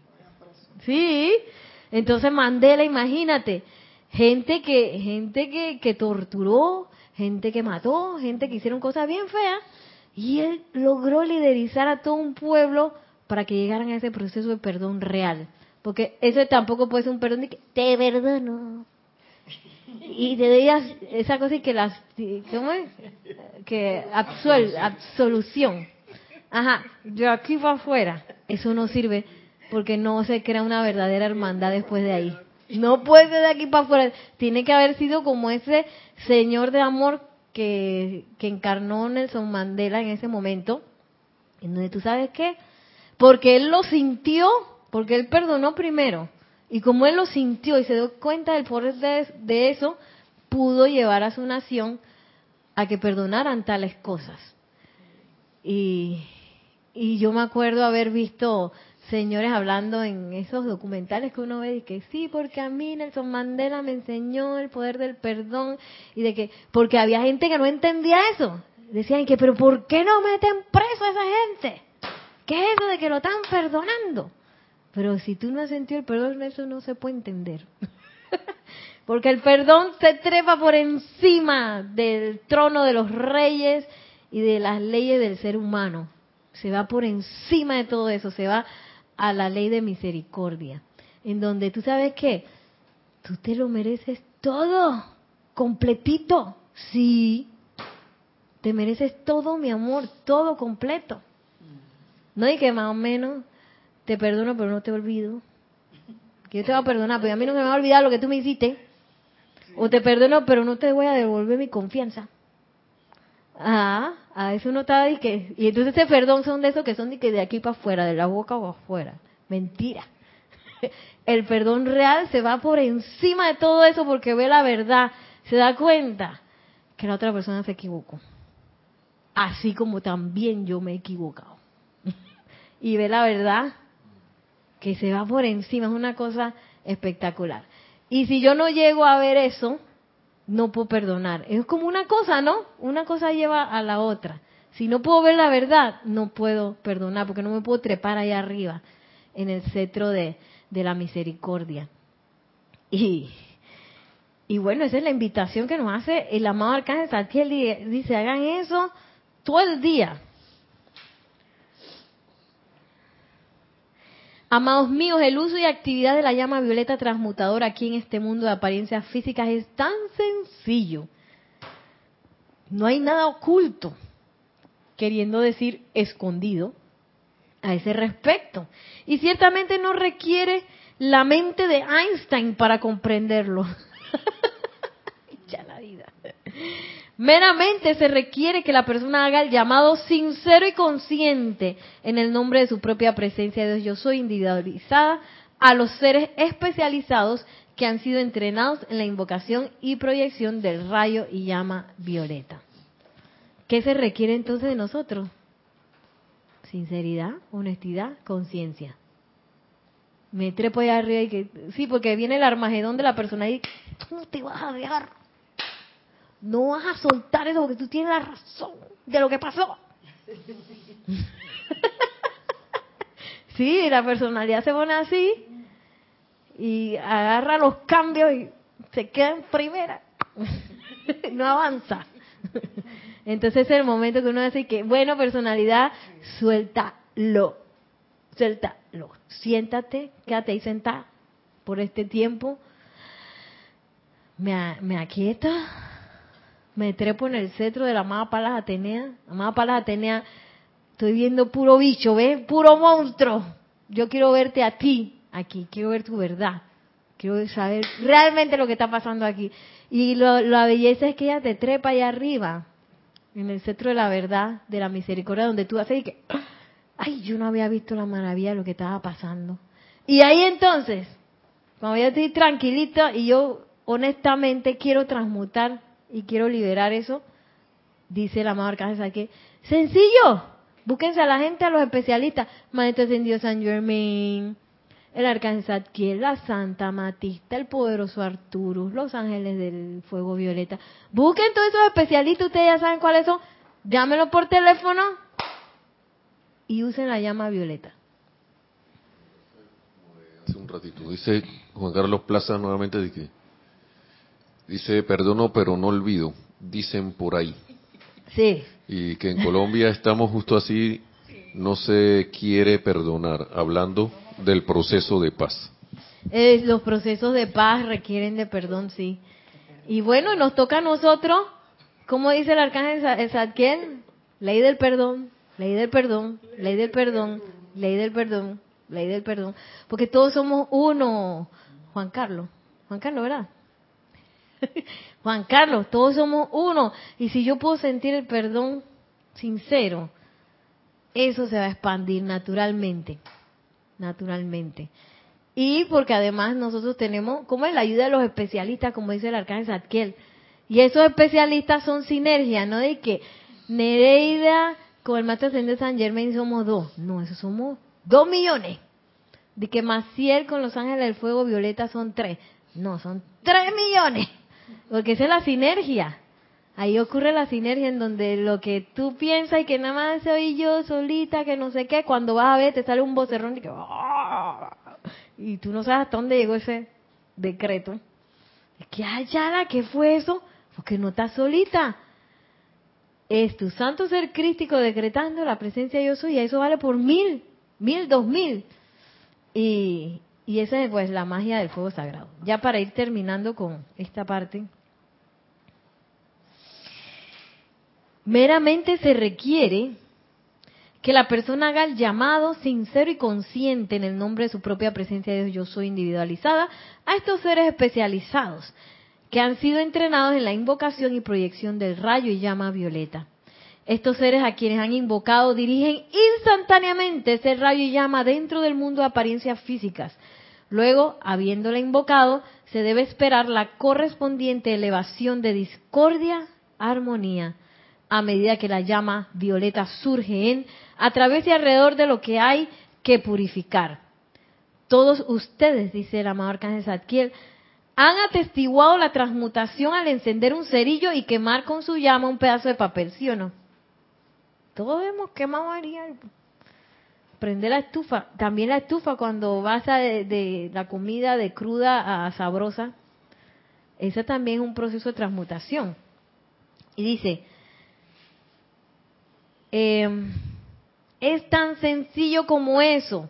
Sí. Entonces Mandela, imagínate, gente que gente que, que torturó, gente que mató, gente que hicieron cosas bien feas y él logró liderizar a todo un pueblo para que llegaran a ese proceso de perdón real. Porque eso tampoco puede ser un perdón de que te perdono. Y te digas esa cosa y que las, ¿cómo es? Que absuel, absolución. Ajá, yo aquí va afuera. Eso no sirve porque no se crea una verdadera hermandad después de ahí. No puede ser de aquí para afuera. Tiene que haber sido como ese señor de amor que, que encarnó Nelson Mandela en ese momento, en donde tú sabes qué, porque él lo sintió, porque él perdonó primero, y como él lo sintió y se dio cuenta del poder de, de eso, pudo llevar a su nación a que perdonaran tales cosas. Y, y yo me acuerdo haber visto señores hablando en esos documentales que uno ve y que sí, porque a mí Nelson Mandela me enseñó el poder del perdón y de que, porque había gente que no entendía eso. Decían que, pero ¿por qué no meten preso a esa gente? ¿Qué es eso de que lo están perdonando? Pero si tú no has sentido el perdón, eso no se puede entender. porque el perdón se trepa por encima del trono de los reyes y de las leyes del ser humano. Se va por encima de todo eso, se va a la ley de misericordia, en donde tú sabes que tú te lo mereces todo, completito, sí, te mereces todo, mi amor, todo completo. No hay que más o menos te perdono, pero no te olvido. Que yo te voy a perdonar, pero a mí no me va a olvidar lo que tú me hiciste. O te perdono, pero no te voy a devolver mi confianza. Ah, a eso no está y que y entonces ese perdón son de esos que son de que de aquí para afuera, de la boca o afuera. Mentira. El perdón real se va por encima de todo eso porque ve la verdad, se da cuenta que la otra persona se equivocó. Así como también yo me he equivocado. Y ve la verdad que se va por encima, es una cosa espectacular. Y si yo no llego a ver eso, no puedo perdonar. Es como una cosa, ¿no? Una cosa lleva a la otra. Si no puedo ver la verdad, no puedo perdonar, porque no me puedo trepar ahí arriba, en el cetro de, la misericordia. Y, y bueno, esa es la invitación que nos hace el amado Arcángel Santiel. Dice, hagan eso todo el día. Amados míos, el uso y actividad de la llama violeta transmutadora aquí en este mundo de apariencias físicas es tan sencillo. No hay nada oculto, queriendo decir escondido, a ese respecto. Y ciertamente no requiere la mente de Einstein para comprenderlo. ya la vida. Meramente se requiere que la persona haga el llamado sincero y consciente en el nombre de su propia presencia de Dios. Yo soy individualizada a los seres especializados que han sido entrenados en la invocación y proyección del rayo y llama violeta. ¿Qué se requiere entonces de nosotros? Sinceridad, honestidad, conciencia. Me trepo allá arriba y que, sí, porque viene el armagedón de la persona y tú te vas a dejar. No vas a soltar eso porque tú tienes la razón de lo que pasó. sí, la personalidad se pone así y agarra los cambios y se queda en primera. no avanza. Entonces es el momento que uno dice que, bueno, personalidad, suéltalo. Suéltalo. Siéntate, quédate ahí sentada por este tiempo. Me, me aquieta, me trepo en el cetro de la amada Palas Atenea. Amada Palas Atenea, estoy viendo puro bicho, ¿ves? Puro monstruo. Yo quiero verte a ti aquí, quiero ver tu verdad. Quiero saber realmente lo que está pasando aquí. Y la belleza es que ella te trepa allá arriba, en el centro de la verdad, de la misericordia, donde tú haces y que, ay, yo no había visto la maravilla de lo que estaba pasando. Y ahí entonces, cuando yo estoy tranquilita y yo honestamente quiero transmutar y quiero liberar eso, dice la amado Arcángel que sencillo, búsquense a la gente, a los especialistas, Maestro Ascendido San Germain, el arcángel Zadkiel, la Santa Matista, el poderoso Arturus, los ángeles del fuego violeta. Busquen todos esos especialistas, ustedes ya saben cuáles son. Llámenlo por teléfono y usen la llama violeta. Hace un ratito, dice Juan Carlos Plaza nuevamente de que dice perdono pero no olvido, dicen por ahí. Sí. Y que en Colombia estamos justo así, no se quiere perdonar, hablando del proceso de paz. Eh, los procesos de paz requieren de perdón, sí. Y bueno, nos toca a nosotros, como dice el arcángel Zadkiel, ley del perdón, ley del perdón, ley del perdón, ley del perdón, ley del perdón. Porque todos somos uno, Juan Carlos. Juan Carlos, ¿verdad? Juan Carlos, todos somos uno. Y si yo puedo sentir el perdón sincero, eso se va a expandir naturalmente naturalmente. Y porque además nosotros tenemos, como es la ayuda de los especialistas, como dice el arcángel Zadkiel. Y esos especialistas son sinergia, no de que Nereida con el maestro de San Germain somos dos. No, eso somos dos millones. De que Maciel con los ángeles del fuego violeta son tres. No, son tres millones. Porque esa es la sinergia. Ahí ocurre la sinergia en donde lo que tú piensas y que nada más soy yo solita, que no sé qué, cuando vas a ver te sale un vocerrón y que... ¡ah! Y tú no sabes hasta dónde llegó ese decreto. Es que, ay, ¿qué fue eso? Porque no estás solita. Es tu santo ser crístico decretando la presencia de yo soy y eso vale por mil, mil, dos mil. Y, y esa es pues la magia del fuego sagrado. Ya para ir terminando con esta parte, Meramente se requiere que la persona haga el llamado sincero y consciente en el nombre de su propia presencia de Dios, yo soy individualizada, a estos seres especializados que han sido entrenados en la invocación y proyección del rayo y llama violeta. Estos seres a quienes han invocado dirigen instantáneamente ese rayo y llama dentro del mundo de apariencias físicas. Luego, habiéndola invocado, se debe esperar la correspondiente elevación de discordia, armonía, a medida que la llama violeta surge en, a través y alrededor de lo que hay que purificar. Todos ustedes, dice el amado Arcángel Zadkiel, han atestiguado la transmutación al encender un cerillo y quemar con su llama un pedazo de papel, ¿sí o no? Todos hemos quemado María. Prende la estufa. También la estufa cuando vas a de la comida de cruda a sabrosa. Ese también es un proceso de transmutación. Y dice, Em, es tan sencillo como eso.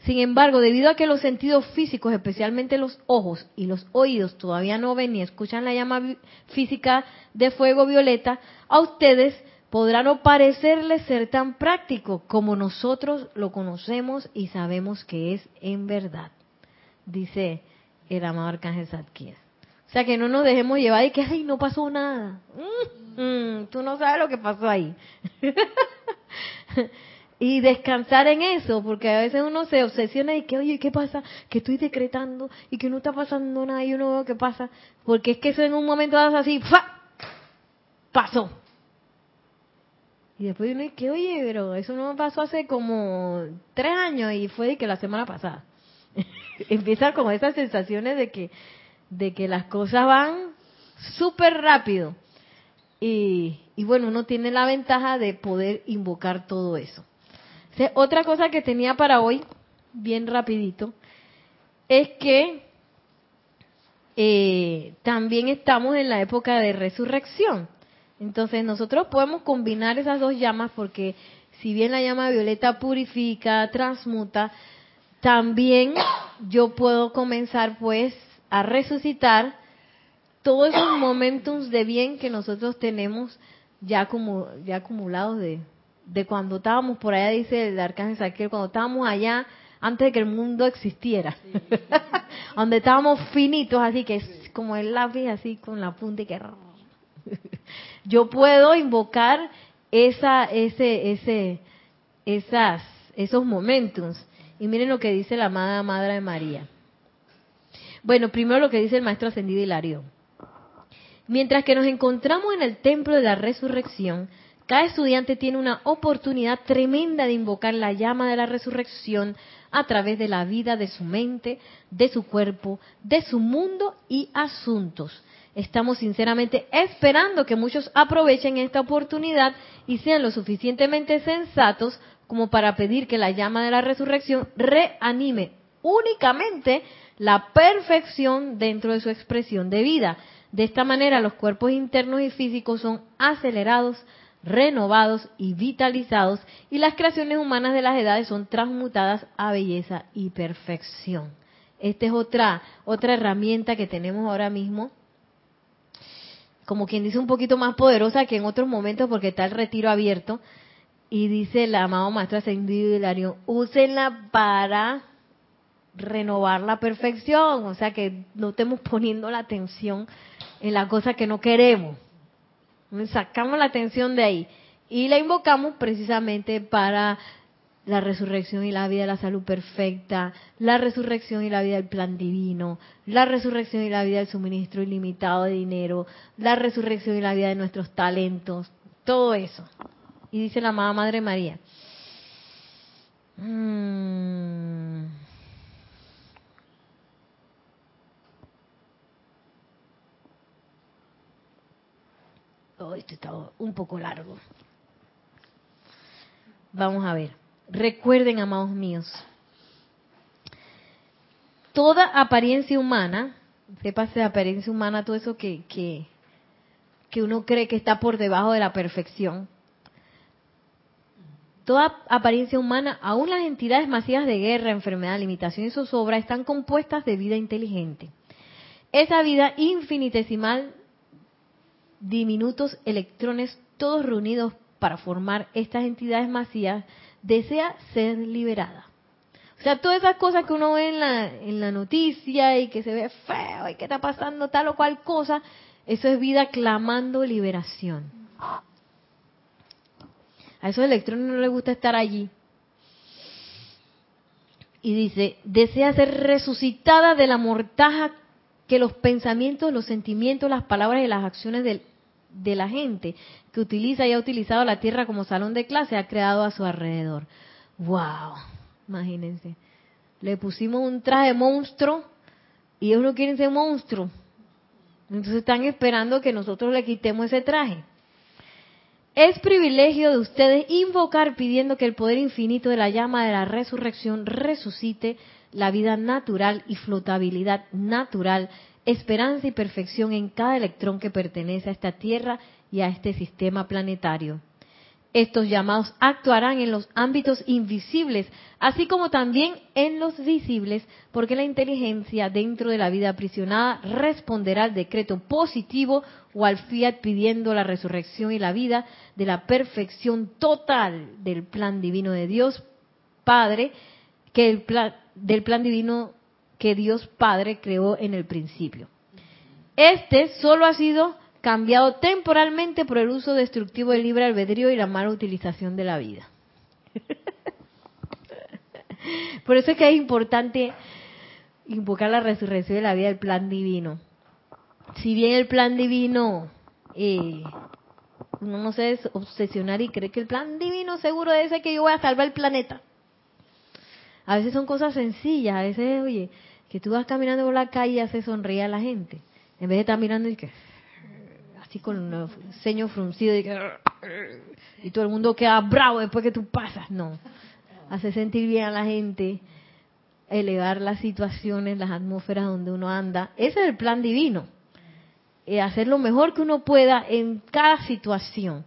Sin embargo, debido a que los sentidos físicos, especialmente los ojos y los oídos, todavía no ven ni escuchan la llama física de fuego violeta, a ustedes podrá no parecerles ser tan práctico como nosotros lo conocemos y sabemos que es en verdad. dice el amado Arcángel Zadkiel. O sea, que no nos dejemos llevar y que, ay, no pasó nada. Mm, mm, tú no sabes lo que pasó ahí. y descansar en eso, porque a veces uno se obsesiona y que, oye, ¿qué pasa? Que estoy decretando y que no está pasando nada y uno ve qué pasa. Porque es que eso en un momento das así, ¡fa! Pasó. Y después uno dice, oye, pero eso no pasó hace como tres años y fue de que la semana pasada. Empieza con esas sensaciones de que, de que las cosas van súper rápido. Y, y bueno, uno tiene la ventaja de poder invocar todo eso. otra cosa que tenía para hoy, bien rapidito, es que eh, también estamos en la época de resurrección. Entonces nosotros podemos combinar esas dos llamas porque si bien la llama violeta purifica, transmuta, también yo puedo comenzar pues a resucitar todos esos momentos de bien que nosotros tenemos ya como ya acumulados de, de cuando estábamos por allá, dice el arcángel Saquiel, cuando estábamos allá antes de que el mundo existiera, donde estábamos finitos, así que es como el lápiz así con la punta y que yo puedo invocar esa, ese, ese, esas, esos momentos. Y miren lo que dice la amada Madre de María. Bueno, primero lo que dice el Maestro Ascendido Hilario. Mientras que nos encontramos en el templo de la resurrección, cada estudiante tiene una oportunidad tremenda de invocar la llama de la resurrección a través de la vida de su mente, de su cuerpo, de su mundo y asuntos. Estamos sinceramente esperando que muchos aprovechen esta oportunidad y sean lo suficientemente sensatos como para pedir que la llama de la resurrección reanime únicamente la perfección dentro de su expresión de vida. De esta manera los cuerpos internos y físicos son acelerados, renovados y vitalizados y las creaciones humanas de las edades son transmutadas a belleza y perfección. Esta es otra otra herramienta que tenemos ahora mismo como quien dice, un poquito más poderosa que en otros momentos porque está el retiro abierto. Y dice el amado Maestro Ascendido Hilario, úsenla para renovar la perfección, o sea que no estemos poniendo la atención en la cosa que no queremos. Sacamos la atención de ahí y la invocamos precisamente para la resurrección y la vida de la salud perfecta, la resurrección y la vida del plan divino, la resurrección y la vida del suministro ilimitado de dinero, la resurrección y la vida de nuestros talentos, todo eso. Y dice la amada Madre María. Mm. Oh, esto está un poco largo. Vamos a ver. Recuerden, amados míos, toda apariencia humana, sépase de apariencia humana, todo eso que, que, que uno cree que está por debajo de la perfección, toda apariencia humana, aún las entidades masivas de guerra, enfermedad, limitación y zozobra, están compuestas de vida inteligente. Esa vida infinitesimal, diminutos electrones, todos reunidos para formar estas entidades masivas, desea ser liberada. O sea, todas esas cosas que uno ve en la, en la noticia y que se ve feo y que está pasando tal o cual cosa, eso es vida clamando liberación. A esos electrones no les gusta estar allí. Y dice, desea ser resucitada de la mortaja que los pensamientos, los sentimientos, las palabras y las acciones del de la gente que utiliza y ha utilizado la Tierra como salón de clase ha creado a su alrededor. ¡Wow! Imagínense. Le pusimos un traje monstruo y ellos no quieren ser monstruo. Entonces están esperando que nosotros le quitemos ese traje. Es privilegio de ustedes invocar pidiendo que el poder infinito de la llama de la resurrección resucite la vida natural y flotabilidad natural esperanza y perfección en cada electrón que pertenece a esta Tierra y a este sistema planetario. Estos llamados actuarán en los ámbitos invisibles, así como también en los visibles, porque la inteligencia dentro de la vida aprisionada responderá al decreto positivo o al fiat pidiendo la resurrección y la vida de la perfección total del plan divino de Dios Padre, que el plan, del plan divino que Dios Padre creó en el principio. Este solo ha sido cambiado temporalmente por el uso destructivo del libre albedrío y la mala utilización de la vida. por eso es que es importante invocar la resurrección de la vida del plan divino. Si bien el plan divino, eh, uno no se debe obsesionar y cree que el plan divino seguro debe ser que yo voy a salvar el planeta. A veces son cosas sencillas, a veces, oye, que tú vas caminando por la calle y haces sonreír a la gente, en vez de estar mirando y que así con el ceño fruncido y, y todo el mundo queda bravo después que tú pasas, no. Hace sentir bien a la gente, elevar las situaciones, las atmósferas donde uno anda. Ese es el plan divino. Eh, hacer lo mejor que uno pueda en cada situación.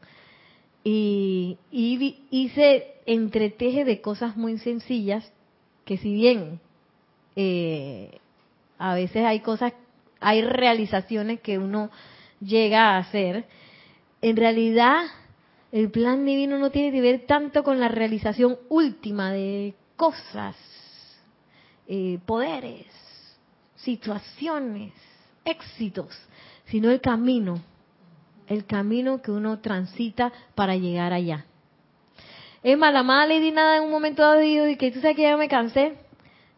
Y, y, se entreteje de cosas muy sencillas que si bien eh, a veces hay cosas, hay realizaciones que uno llega a hacer, en realidad el plan divino no tiene que ver tanto con la realización última de cosas, eh, poderes, situaciones, éxitos, sino el camino, el camino que uno transita para llegar allá. Es más, la amada Lady Nada en un momento dado y que tú sabes que ya me cansé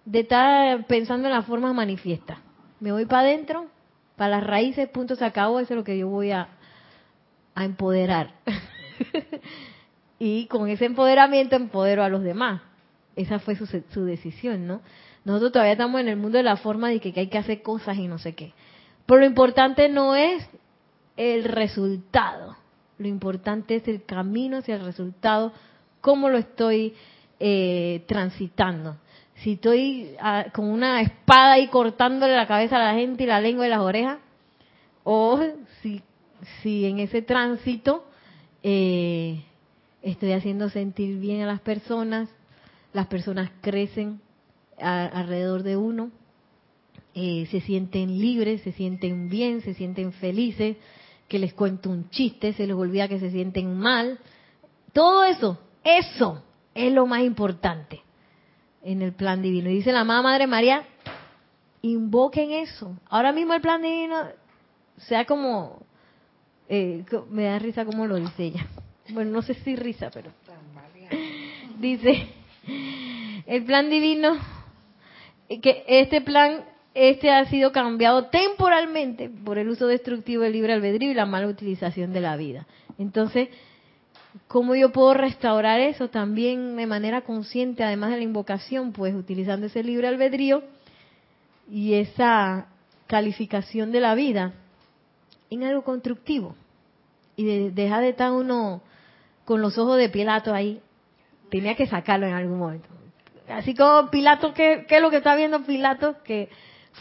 de estar pensando en la forma manifiesta. Me voy para adentro, para las raíces, punto, se acabó, eso es lo que yo voy a, a empoderar. y con ese empoderamiento empodero a los demás. Esa fue su, su decisión, ¿no? Nosotros todavía estamos en el mundo de la forma de que, hay que hacer cosas y no sé qué. Pero lo importante no es el resultado. Lo importante es el camino hacia el resultado, cómo lo estoy eh, transitando. Si estoy ah, con una espada ahí cortándole la cabeza a la gente y la lengua y las orejas, o si, si en ese tránsito eh, estoy haciendo sentir bien a las personas, las personas crecen alrededor de uno, eh, se sienten libres, se sienten bien, se sienten felices, que les cuento un chiste, se les olvida que se sienten mal. Todo eso, eso es lo más importante en el plan divino. Y dice la amada Madre María, invoquen eso. Ahora mismo el plan divino, sea como, eh, me da risa como lo dice ella. Bueno, no sé si risa, pero dice, el plan divino que este plan este ha sido cambiado temporalmente por el uso destructivo del libre albedrío y la mala utilización de la vida. Entonces, ¿cómo yo puedo restaurar eso también de manera consciente, además de la invocación? Pues utilizando ese libre albedrío y esa calificación de la vida en algo constructivo. Y de, de estar uno con los ojos de Pilato ahí. Tenía que sacarlo en algún momento. Así como Pilato, ¿qué, es lo que está viendo Pilato? Que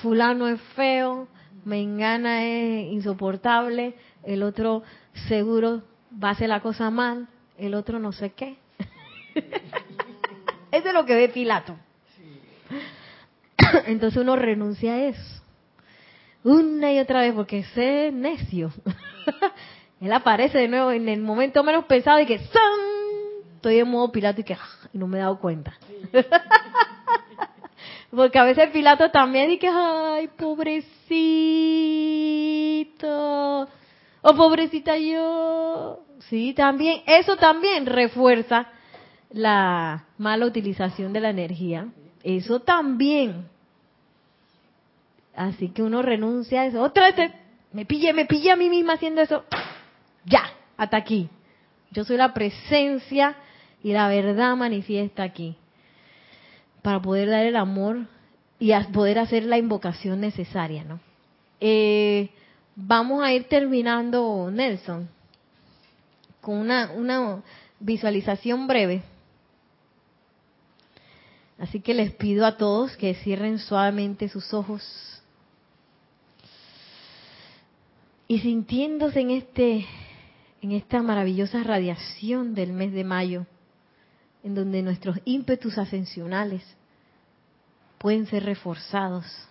fulano es feo, Mengana es insoportable, el otro seguro va a hacer la cosa mal, el otro no sé qué. Eso es lo que ve Pilato. Entonces uno renuncia a eso. Una y otra vez, porque ese es necio. Él aparece de nuevo en el momento menos pensado y que ¡san! estoy en modo Pilato y que y no me he dado cuenta. Porque a veces Pilato también dice, ay, pobrecito, oh, pobrecita yo. Sí, también, eso también refuerza la mala utilización de la energía. Eso también. Así que uno renuncia a eso. Otra vez me pillé, me pillé a mí misma haciendo eso. Ya, hasta aquí. Yo soy la presencia y la verdad manifiesta aquí para poder dar el amor y poder hacer la invocación necesaria, ¿no? Eh, vamos a ir terminando, Nelson, con una, una visualización breve. Así que les pido a todos que cierren suavemente sus ojos y sintiéndose en este en esta maravillosa radiación del mes de mayo en donde nuestros ímpetus ascensionales pueden ser reforzados.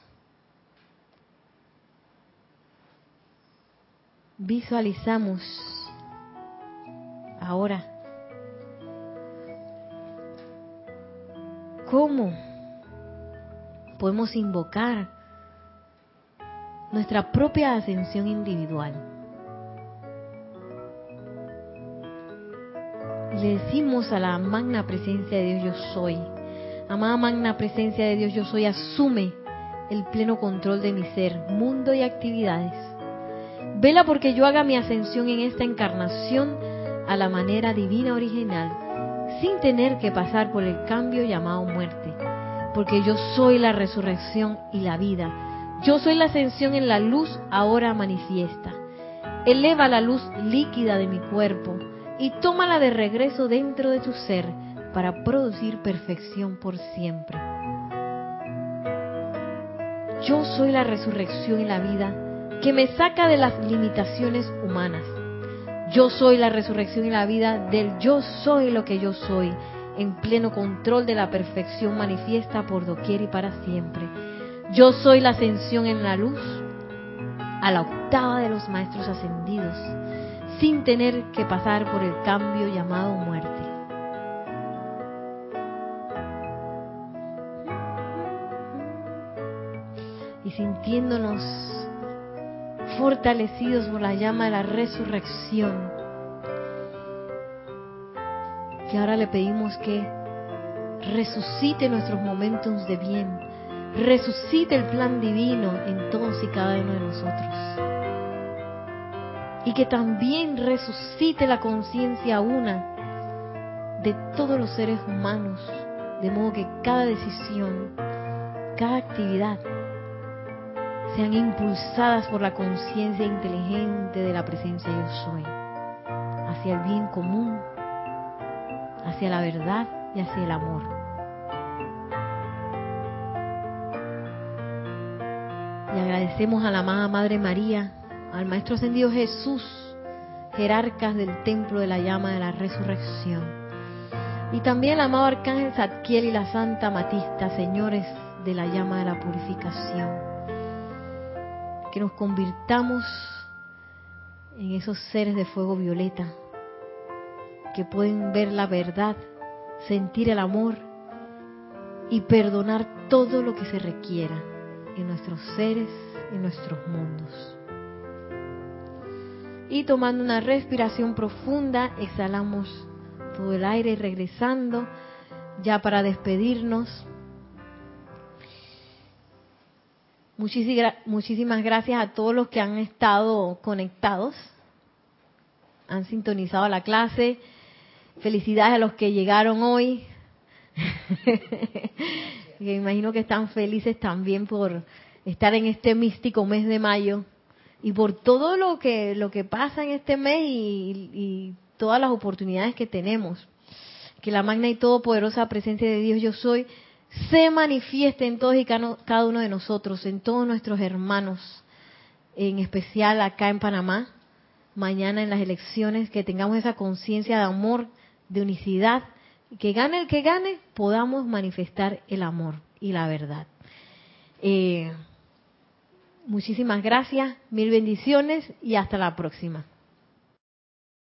Visualizamos ahora cómo podemos invocar nuestra propia ascensión individual. Le decimos a la magna presencia de Dios yo soy, amada magna presencia de Dios yo soy, asume el pleno control de mi ser, mundo y actividades. Vela porque yo haga mi ascensión en esta encarnación a la manera divina original, sin tener que pasar por el cambio llamado muerte, porque yo soy la resurrección y la vida. Yo soy la ascensión en la luz ahora manifiesta. Eleva la luz líquida de mi cuerpo y tómala de regreso dentro de tu ser para producir perfección por siempre. Yo soy la resurrección y la vida que me saca de las limitaciones humanas. Yo soy la resurrección y la vida del yo soy lo que yo soy, en pleno control de la perfección manifiesta por doquier y para siempre. Yo soy la ascensión en la luz a la octava de los maestros ascendidos, sin tener que pasar por el cambio llamado muerte. Y sintiéndonos fortalecidos por la llama de la resurrección, que ahora le pedimos que resucite nuestros momentos de bien, resucite el plan divino en todos y cada uno de nosotros. Y que también resucite la conciencia una de todos los seres humanos, de modo que cada decisión, cada actividad sean impulsadas por la conciencia inteligente de la presencia yo soy, hacia el bien común, hacia la verdad y hacia el amor. Y agradecemos a la amada Madre María, al Maestro Ascendido Jesús, jerarcas del Templo de la Llama de la Resurrección. Y también al amado Arcángel Zadkiel y la Santa Matista, señores de la Llama de la Purificación que nos convirtamos en esos seres de fuego violeta que pueden ver la verdad, sentir el amor y perdonar todo lo que se requiera en nuestros seres, en nuestros mundos. Y tomando una respiración profunda, exhalamos todo el aire y regresando ya para despedirnos Muchísimas gracias a todos los que han estado conectados, han sintonizado la clase. Felicidades a los que llegaron hoy. Me imagino que están felices también por estar en este místico mes de mayo y por todo lo que lo que pasa en este mes y, y todas las oportunidades que tenemos. Que la magna y todopoderosa presencia de Dios yo soy se manifieste en todos y cada uno de nosotros, en todos nuestros hermanos, en especial acá en Panamá, mañana en las elecciones, que tengamos esa conciencia de amor, de unicidad, que gane el que gane, podamos manifestar el amor y la verdad. Eh, muchísimas gracias, mil bendiciones y hasta la próxima.